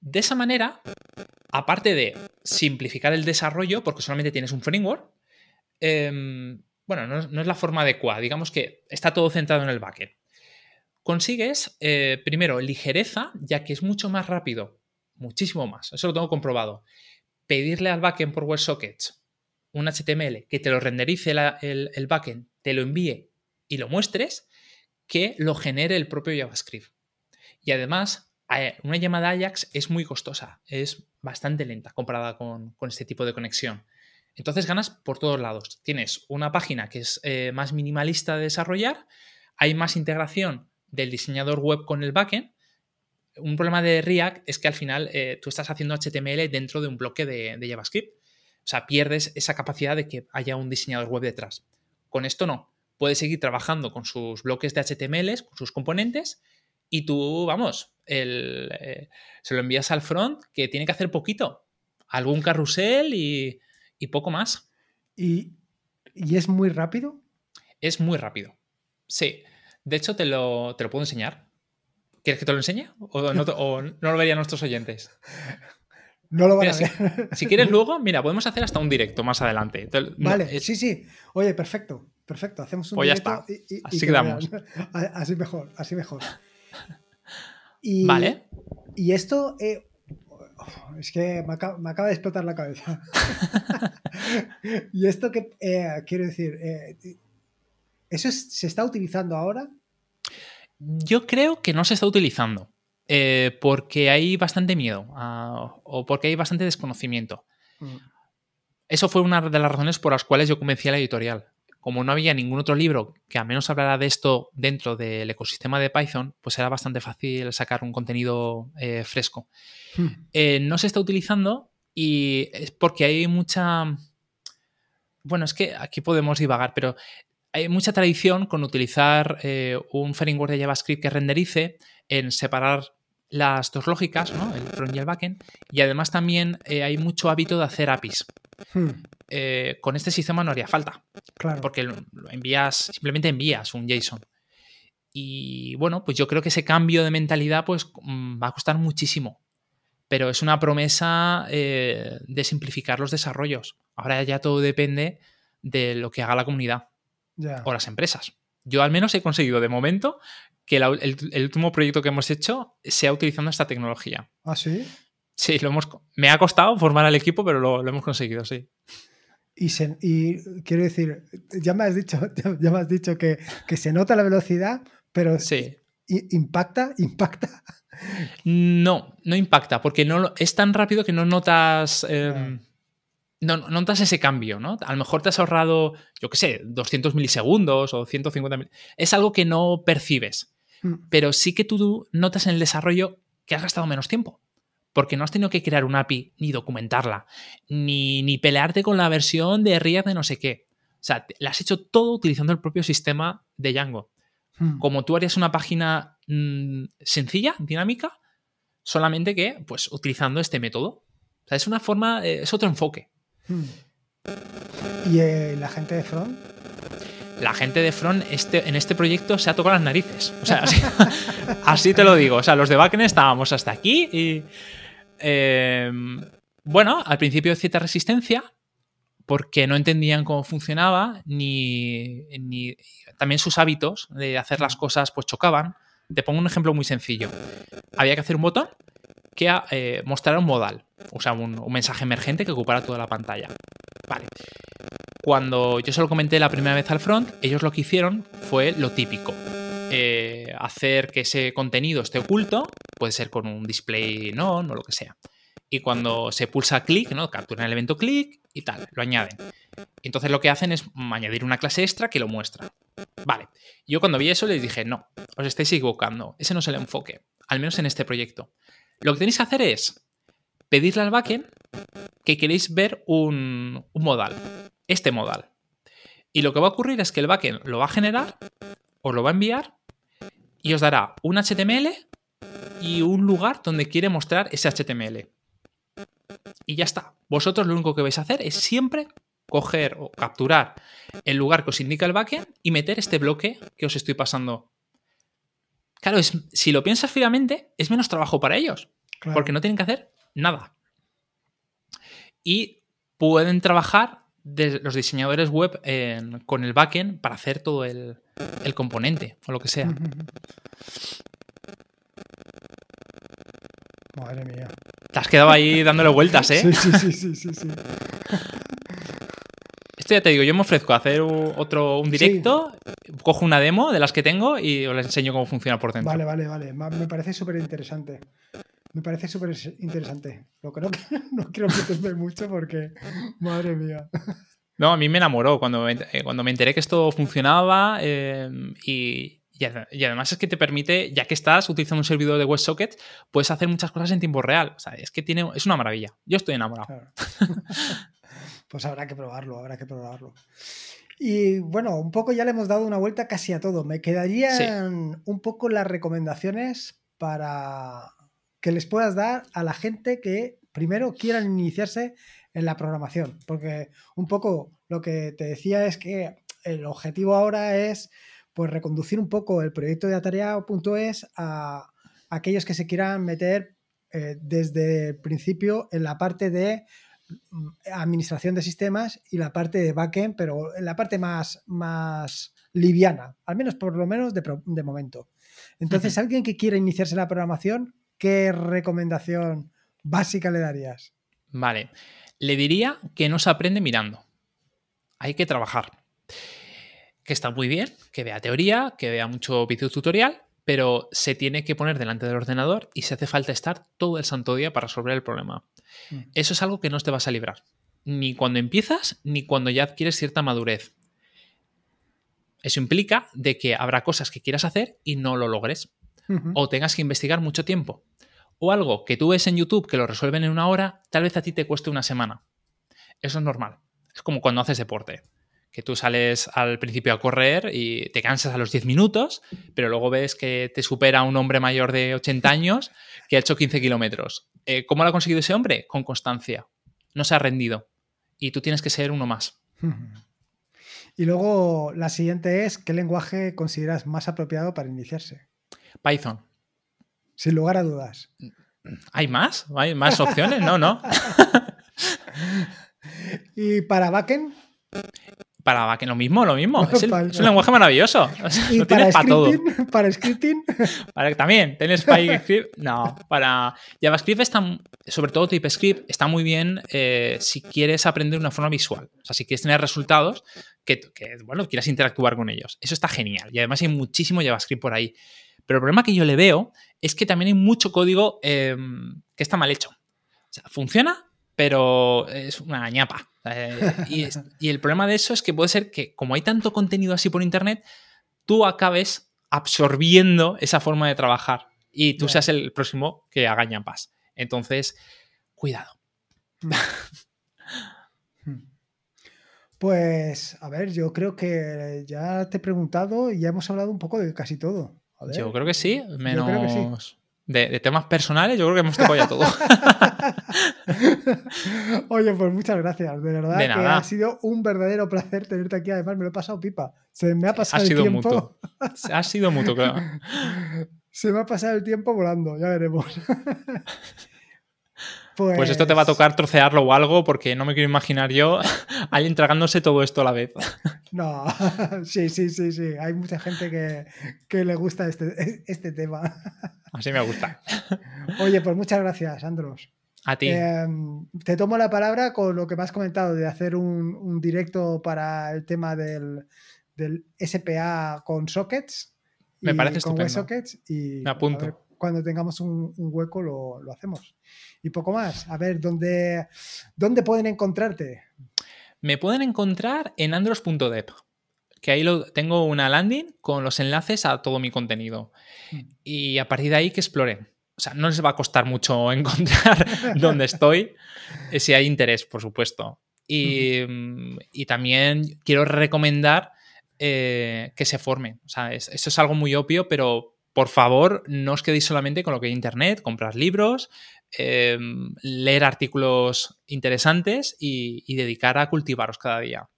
De esa manera, aparte de simplificar el desarrollo, porque solamente tienes un framework, eh, bueno, no, no, es la forma adecuada, digamos que está todo centrado en el backend. Consigues, eh, primero, ligereza, ya que es mucho más rápido, muchísimo más, eso lo tengo comprobado. Pedirle al backend por WebSockets un HTML que te lo renderice el, backend, te lo envíe y lo muestres, que lo genere el propio JavaScript. Y además, una llamada Ajax es muy costosa, es bastante lenta comparada con, con este tipo de conexión. Entonces ganas por todos lados. Tienes una página que es eh, más minimalista de desarrollar, hay más integración del diseñador web con el backend. Un problema de React es que al final eh, tú estás haciendo HTML dentro de un bloque de, de, JavaScript. O sea, pierdes esa capacidad de que haya un diseñador web detrás. Con esto no. Puedes seguir trabajando con sus bloques de HTML, con sus componentes, y tú, vamos, el, eh, se lo envías al front que tiene que hacer poquito. Algún carrusel y, y poco más. ¿Y, ¿Y, es muy rápido? Es muy rápido. Sí. De hecho, te lo, te lo puedo enseñar. ¿Quieres que te lo enseñe? ¿O no, o no lo verían nuestros oyentes? [laughs] No lo van mira, a ver. Si, si, quieres luego, mira, podemos hacer hasta un directo más adelante. Vale, es... sí, sí. Oye, perfecto. Perfecto. Hacemos un pues directo ya está. Y, y, así y quedamos. [laughs] Así mejor, así mejor. [laughs] Y, vale. Y esto, eh, es que me acaba, me acaba, de explotar la cabeza. y esto que eh, quiero decir, eh, ¿eso es, se está utilizando ahora? Yo creo que no se está utilizando. Eh, porque hay bastante miedo uh, o porque hay bastante desconocimiento. Mm. eso fue una de las razones por las cuales yo convencí a la editorial. Como no había ningún otro libro que al menos hablara de esto dentro del ecosistema de Python, pues era bastante fácil sacar un contenido eh, fresco. Hmm. Eh, no se está utilizando y es porque hay mucha... Bueno, es que aquí podemos divagar, pero hay mucha tradición con utilizar eh, un framework de JavaScript que renderice en separar las dos lógicas, ¿no? el front y el backend, y además también eh, hay mucho hábito de hacer APIs. Hmm, Eh, con este sistema no haría falta, claro. porque lo lo envías, simplemente envías un JSON. Y bueno, pues yo creo que ese cambio de mentalidad pues mm, va a costar muchísimo. Pero es una promesa eh, de simplificar los desarrollos. Ahora ya todo depende de lo que haga la comunidad o las empresas. Yo al menos he conseguido de momento que la- el, el último proyecto que hemos hecho sea utilizando esta tecnología. ¿Ah, sí? Sí, lo hemos, me ha costado formar al equipo, pero lo, lo hemos conseguido, sí. Y, se- y quiero decir, ya me has dicho, [laughs] ya, me has dicho que, que se nota la velocidad, pero Sí. impacta, impacta. No, no impacta, porque no es tan rápido que no notas. eh, Ah. No, no notas ese cambio, ¿no? A lo mejor te has ahorrado, yo qué sé, 200 milisegundos o 150 mil. Es algo que no percibes, Hmm, pero sí que tú notas en el desarrollo que has gastado menos tiempo. Porque no has tenido que crear una API, ni documentarla, ni, ni pelearte con la versión de React de no sé qué. O sea, la has hecho todo utilizando el propio sistema de Django hmm. como tú harías una página mm, sencilla, dinámica, solamente que, pues, utilizando este método. O sea, es una forma, eh, es otro enfoque. Hmm. ¿Y eh, la gente de Front? La gente de Front este, en este proyecto se ha tocado las narices. O sea, así, [laughs] te lo digo. O sea, los de backend estábamos hasta aquí y. eh, bueno, al principio cierta resistencia, porque no entendían cómo funcionaba, ni, ni- también sus hábitos de hacer las cosas pues chocaban. Te pongo un ejemplo muy sencillo. Había que hacer un botón que eh, mostrara un modal, o sea, un, mensaje emergente que ocupara toda la pantalla. Vale. Cuando yo se lo comenté la primera vez al front, ellos lo que hicieron fue lo típico. Eh, hacer que ese contenido esté oculto, puede ser con un display no, no lo que sea. Y cuando se pulsa clic, ¿no? Capturan el evento clic y tal, lo añaden. Entonces lo que hacen es añadir una clase extra que lo muestra. Vale. Yo cuando vi eso les dije, no, os estáis equivocando. Ese no es el enfoque, al menos en este proyecto. Lo que tenéis que hacer es pedirle al backend que queréis ver un, un modal, este modal. Y lo que va a ocurrir es que el backend lo va a generar, os lo va a enviar y os dará un HTML y un lugar donde quiere mostrar ese HTML. Y ya está. Vosotros lo único que vais a hacer es siempre coger o capturar el lugar que os indica el backend y meter este bloque que os estoy pasando. Claro, es, si lo piensas fríamente, es menos trabajo para ellos, Claro. porque no tienen que hacer nada. Y pueden trabajar de- los diseñadores web en- con el backend para hacer todo el, el componente o lo que sea. [laughs] Madre mía. Te has quedado ahí dándole vueltas, ¿eh? [laughs] Sí, sí, sí, sí, sí. [laughs] Esto ya te digo, yo me ofrezco a hacer otro, un directo, cojo una demo de las que tengo y os les enseño cómo funciona por dentro. Vale, vale, vale. Me parece súper interesante. Me parece súper interesante. Lo que [laughs] no, no quiero meterme mucho porque, madre mía. No, a mí me enamoró cuando me, eh, cuando me enteré que esto funcionaba eh, y, y ade- y además es que te permite, ya que estás utilizando un servidor de WebSocket, puedes hacer muchas cosas en tiempo real. O sea, es que tiene, es una maravilla. Yo estoy enamorado. Claro. [laughs] Pues habrá que probarlo, habrá que probarlo. Y bueno, un poco ya le hemos dado una vuelta casi a todo. Me quedarían un poco las recomendaciones para que les puedas dar a la gente que primero quieran iniciarse en la programación. Porque un poco lo que te decía es que el objetivo ahora es pues reconducir un poco el proyecto de atareado.es a aquellos que se quieran meter eh, desde el principio en la parte de mm, administración de sistemas y la parte de backend, pero en la parte más, más liviana, al menos por lo menos de, de momento. Entonces, alguien que quiera iniciarse en la programación, ¿qué recomendación básica le darías? Vale. Le diría que no se aprende mirando. Hay que trabajar. Que está muy bien, que vea teoría, que vea mucho video tutorial, pero se tiene que poner delante del ordenador y se hace falta estar todo el santo día para resolver el problema. Mm. Eso es algo que no te vas a librar. ni cuando empiezas ni cuando ya adquieres cierta madurez. Eso implica de que habrá cosas que quieras hacer y no lo logres. O tengas que investigar mucho tiempo. O algo que tú ves en YouTube que lo resuelven en una hora, tal vez a ti te cueste una semana. Eso es normal. Es como cuando haces deporte. Que tú sales al principio a correr y te cansas a los 10 minutos, pero luego ves que te supera un hombre mayor de 80 años que ha hecho 15 kilómetros. Eh, ¿Cómo lo ha conseguido ese hombre? Con constancia. No se ha rendido. Y tú tienes que ser uno más. [laughs] Y luego la siguiente es, ¿qué lenguaje consideras más apropiado para iniciarse? Python. Sin lugar a dudas. ¿Hay más? ¿Hay más opciones? No, no. [laughs] ¿Y para backend? Para backend lo mismo, lo mismo. [laughs] Es, un lenguaje maravilloso. ¿Y [laughs] para, para, todo. ¿Para scripting? Para, también. ¿Tienes script No, para JavaScript está, sobre todo TypeScript, está muy bien eh, si quieres aprender de una forma visual. O sea, si quieres tener resultados que, bueno, quieras interactuar con ellos. Eso está genial. Y además hay muchísimo JavaScript por ahí. Pero el problema que yo le veo es que también hay mucho código em, que está mal hecho. O sea, funciona, pero es una ñapa. y, el problema de eso es que puede ser que, como hay tanto contenido así por internet, tú acabes absorbiendo esa forma de trabajar y tú seas el próximo que haga ñapas. Entonces, cuidado. Mm. Hmm. Pues, a ver, yo creo que ya te he preguntado y ya hemos hablado un poco de casi todo. Yo creo que sí, menos De, temas personales, yo creo que hemos tocado ya todo. [laughs] Oye, pues muchas gracias, de verdad. que ha sido un verdadero placer tenerte aquí. Además, me lo he pasado pipa. Se me ha pasado ha el sido tiempo. Mutuo. Ha sido mutuo, claro. [laughs] Se me ha pasado el tiempo volando, ya veremos. [laughs] Pues... esto te va a tocar trocearlo o algo, porque no me quiero imaginar yo [laughs] alguien tragándose todo esto a la vez. [laughs] No, [laughs] sí, sí, sí, sí. Hay mucha gente que, le gusta este, este, tema. Así me gusta. Oye, pues muchas gracias, Andros. A ti. Em, te tomo la palabra con lo que me has comentado de hacer un, directo para el tema del, SPA con sockets. Me parece con estupendo. y me apunto. cuando tengamos un, hueco lo, lo hacemos y poco más. A ver, ¿dónde, dónde pueden encontrarte? Me pueden encontrar en andros.dev, que ahí lo, tengo una landing con los enlaces a todo mi contenido. Mm. Y a partir de ahí que exploren. O sea, no les va a costar mucho [laughs] encontrar dónde estoy, eh, si hay interés, por supuesto. Y, mm, también quiero recomendar eh, que se formen. O sea, eso es algo muy obvio, pero por favor, no os quedéis solamente con lo que hay en Internet, comprar libros, Em, leer artículos interesantes y, dedicar a cultivaros cada día.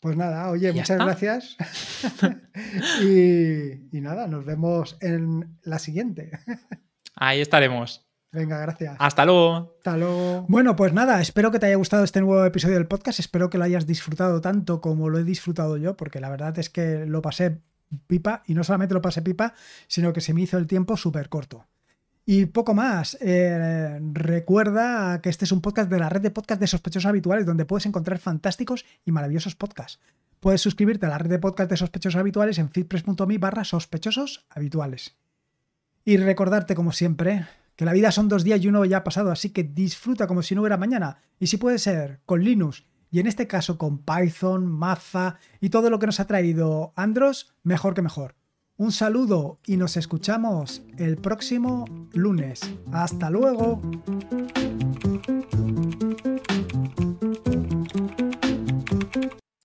Pues nada, oye, muchas gracias. [laughs] y, nada, nos vemos en la siguiente. Ahí estaremos. Venga, gracias. Hasta luego. Hasta luego. Bueno, pues nada, espero que te haya gustado este nuevo episodio del podcast. Espero que lo hayas disfrutado tanto como lo he disfrutado yo, porque la verdad es que lo pasé pipa y no solamente lo pasé pipa, sino que se me hizo el tiempo súper corto. Y poco más. Eh, recuerda que este es un podcast de la red de podcast de sospechosos habituales, donde puedes encontrar fantásticos y maravillosos podcasts. Puedes suscribirte a la red de podcast de sospechosos habituales en feedpress.me barra sospechosos habituales. Y recordarte, como siempre, que la vida son dos días y uno ya ha pasado, así que disfruta como si no hubiera mañana. Y si puede ser, con Linux, y en este caso con Python, Maza y todo lo que nos ha traído Andros, mejor que mejor. Un saludo y nos escuchamos el próximo lunes. Hasta luego.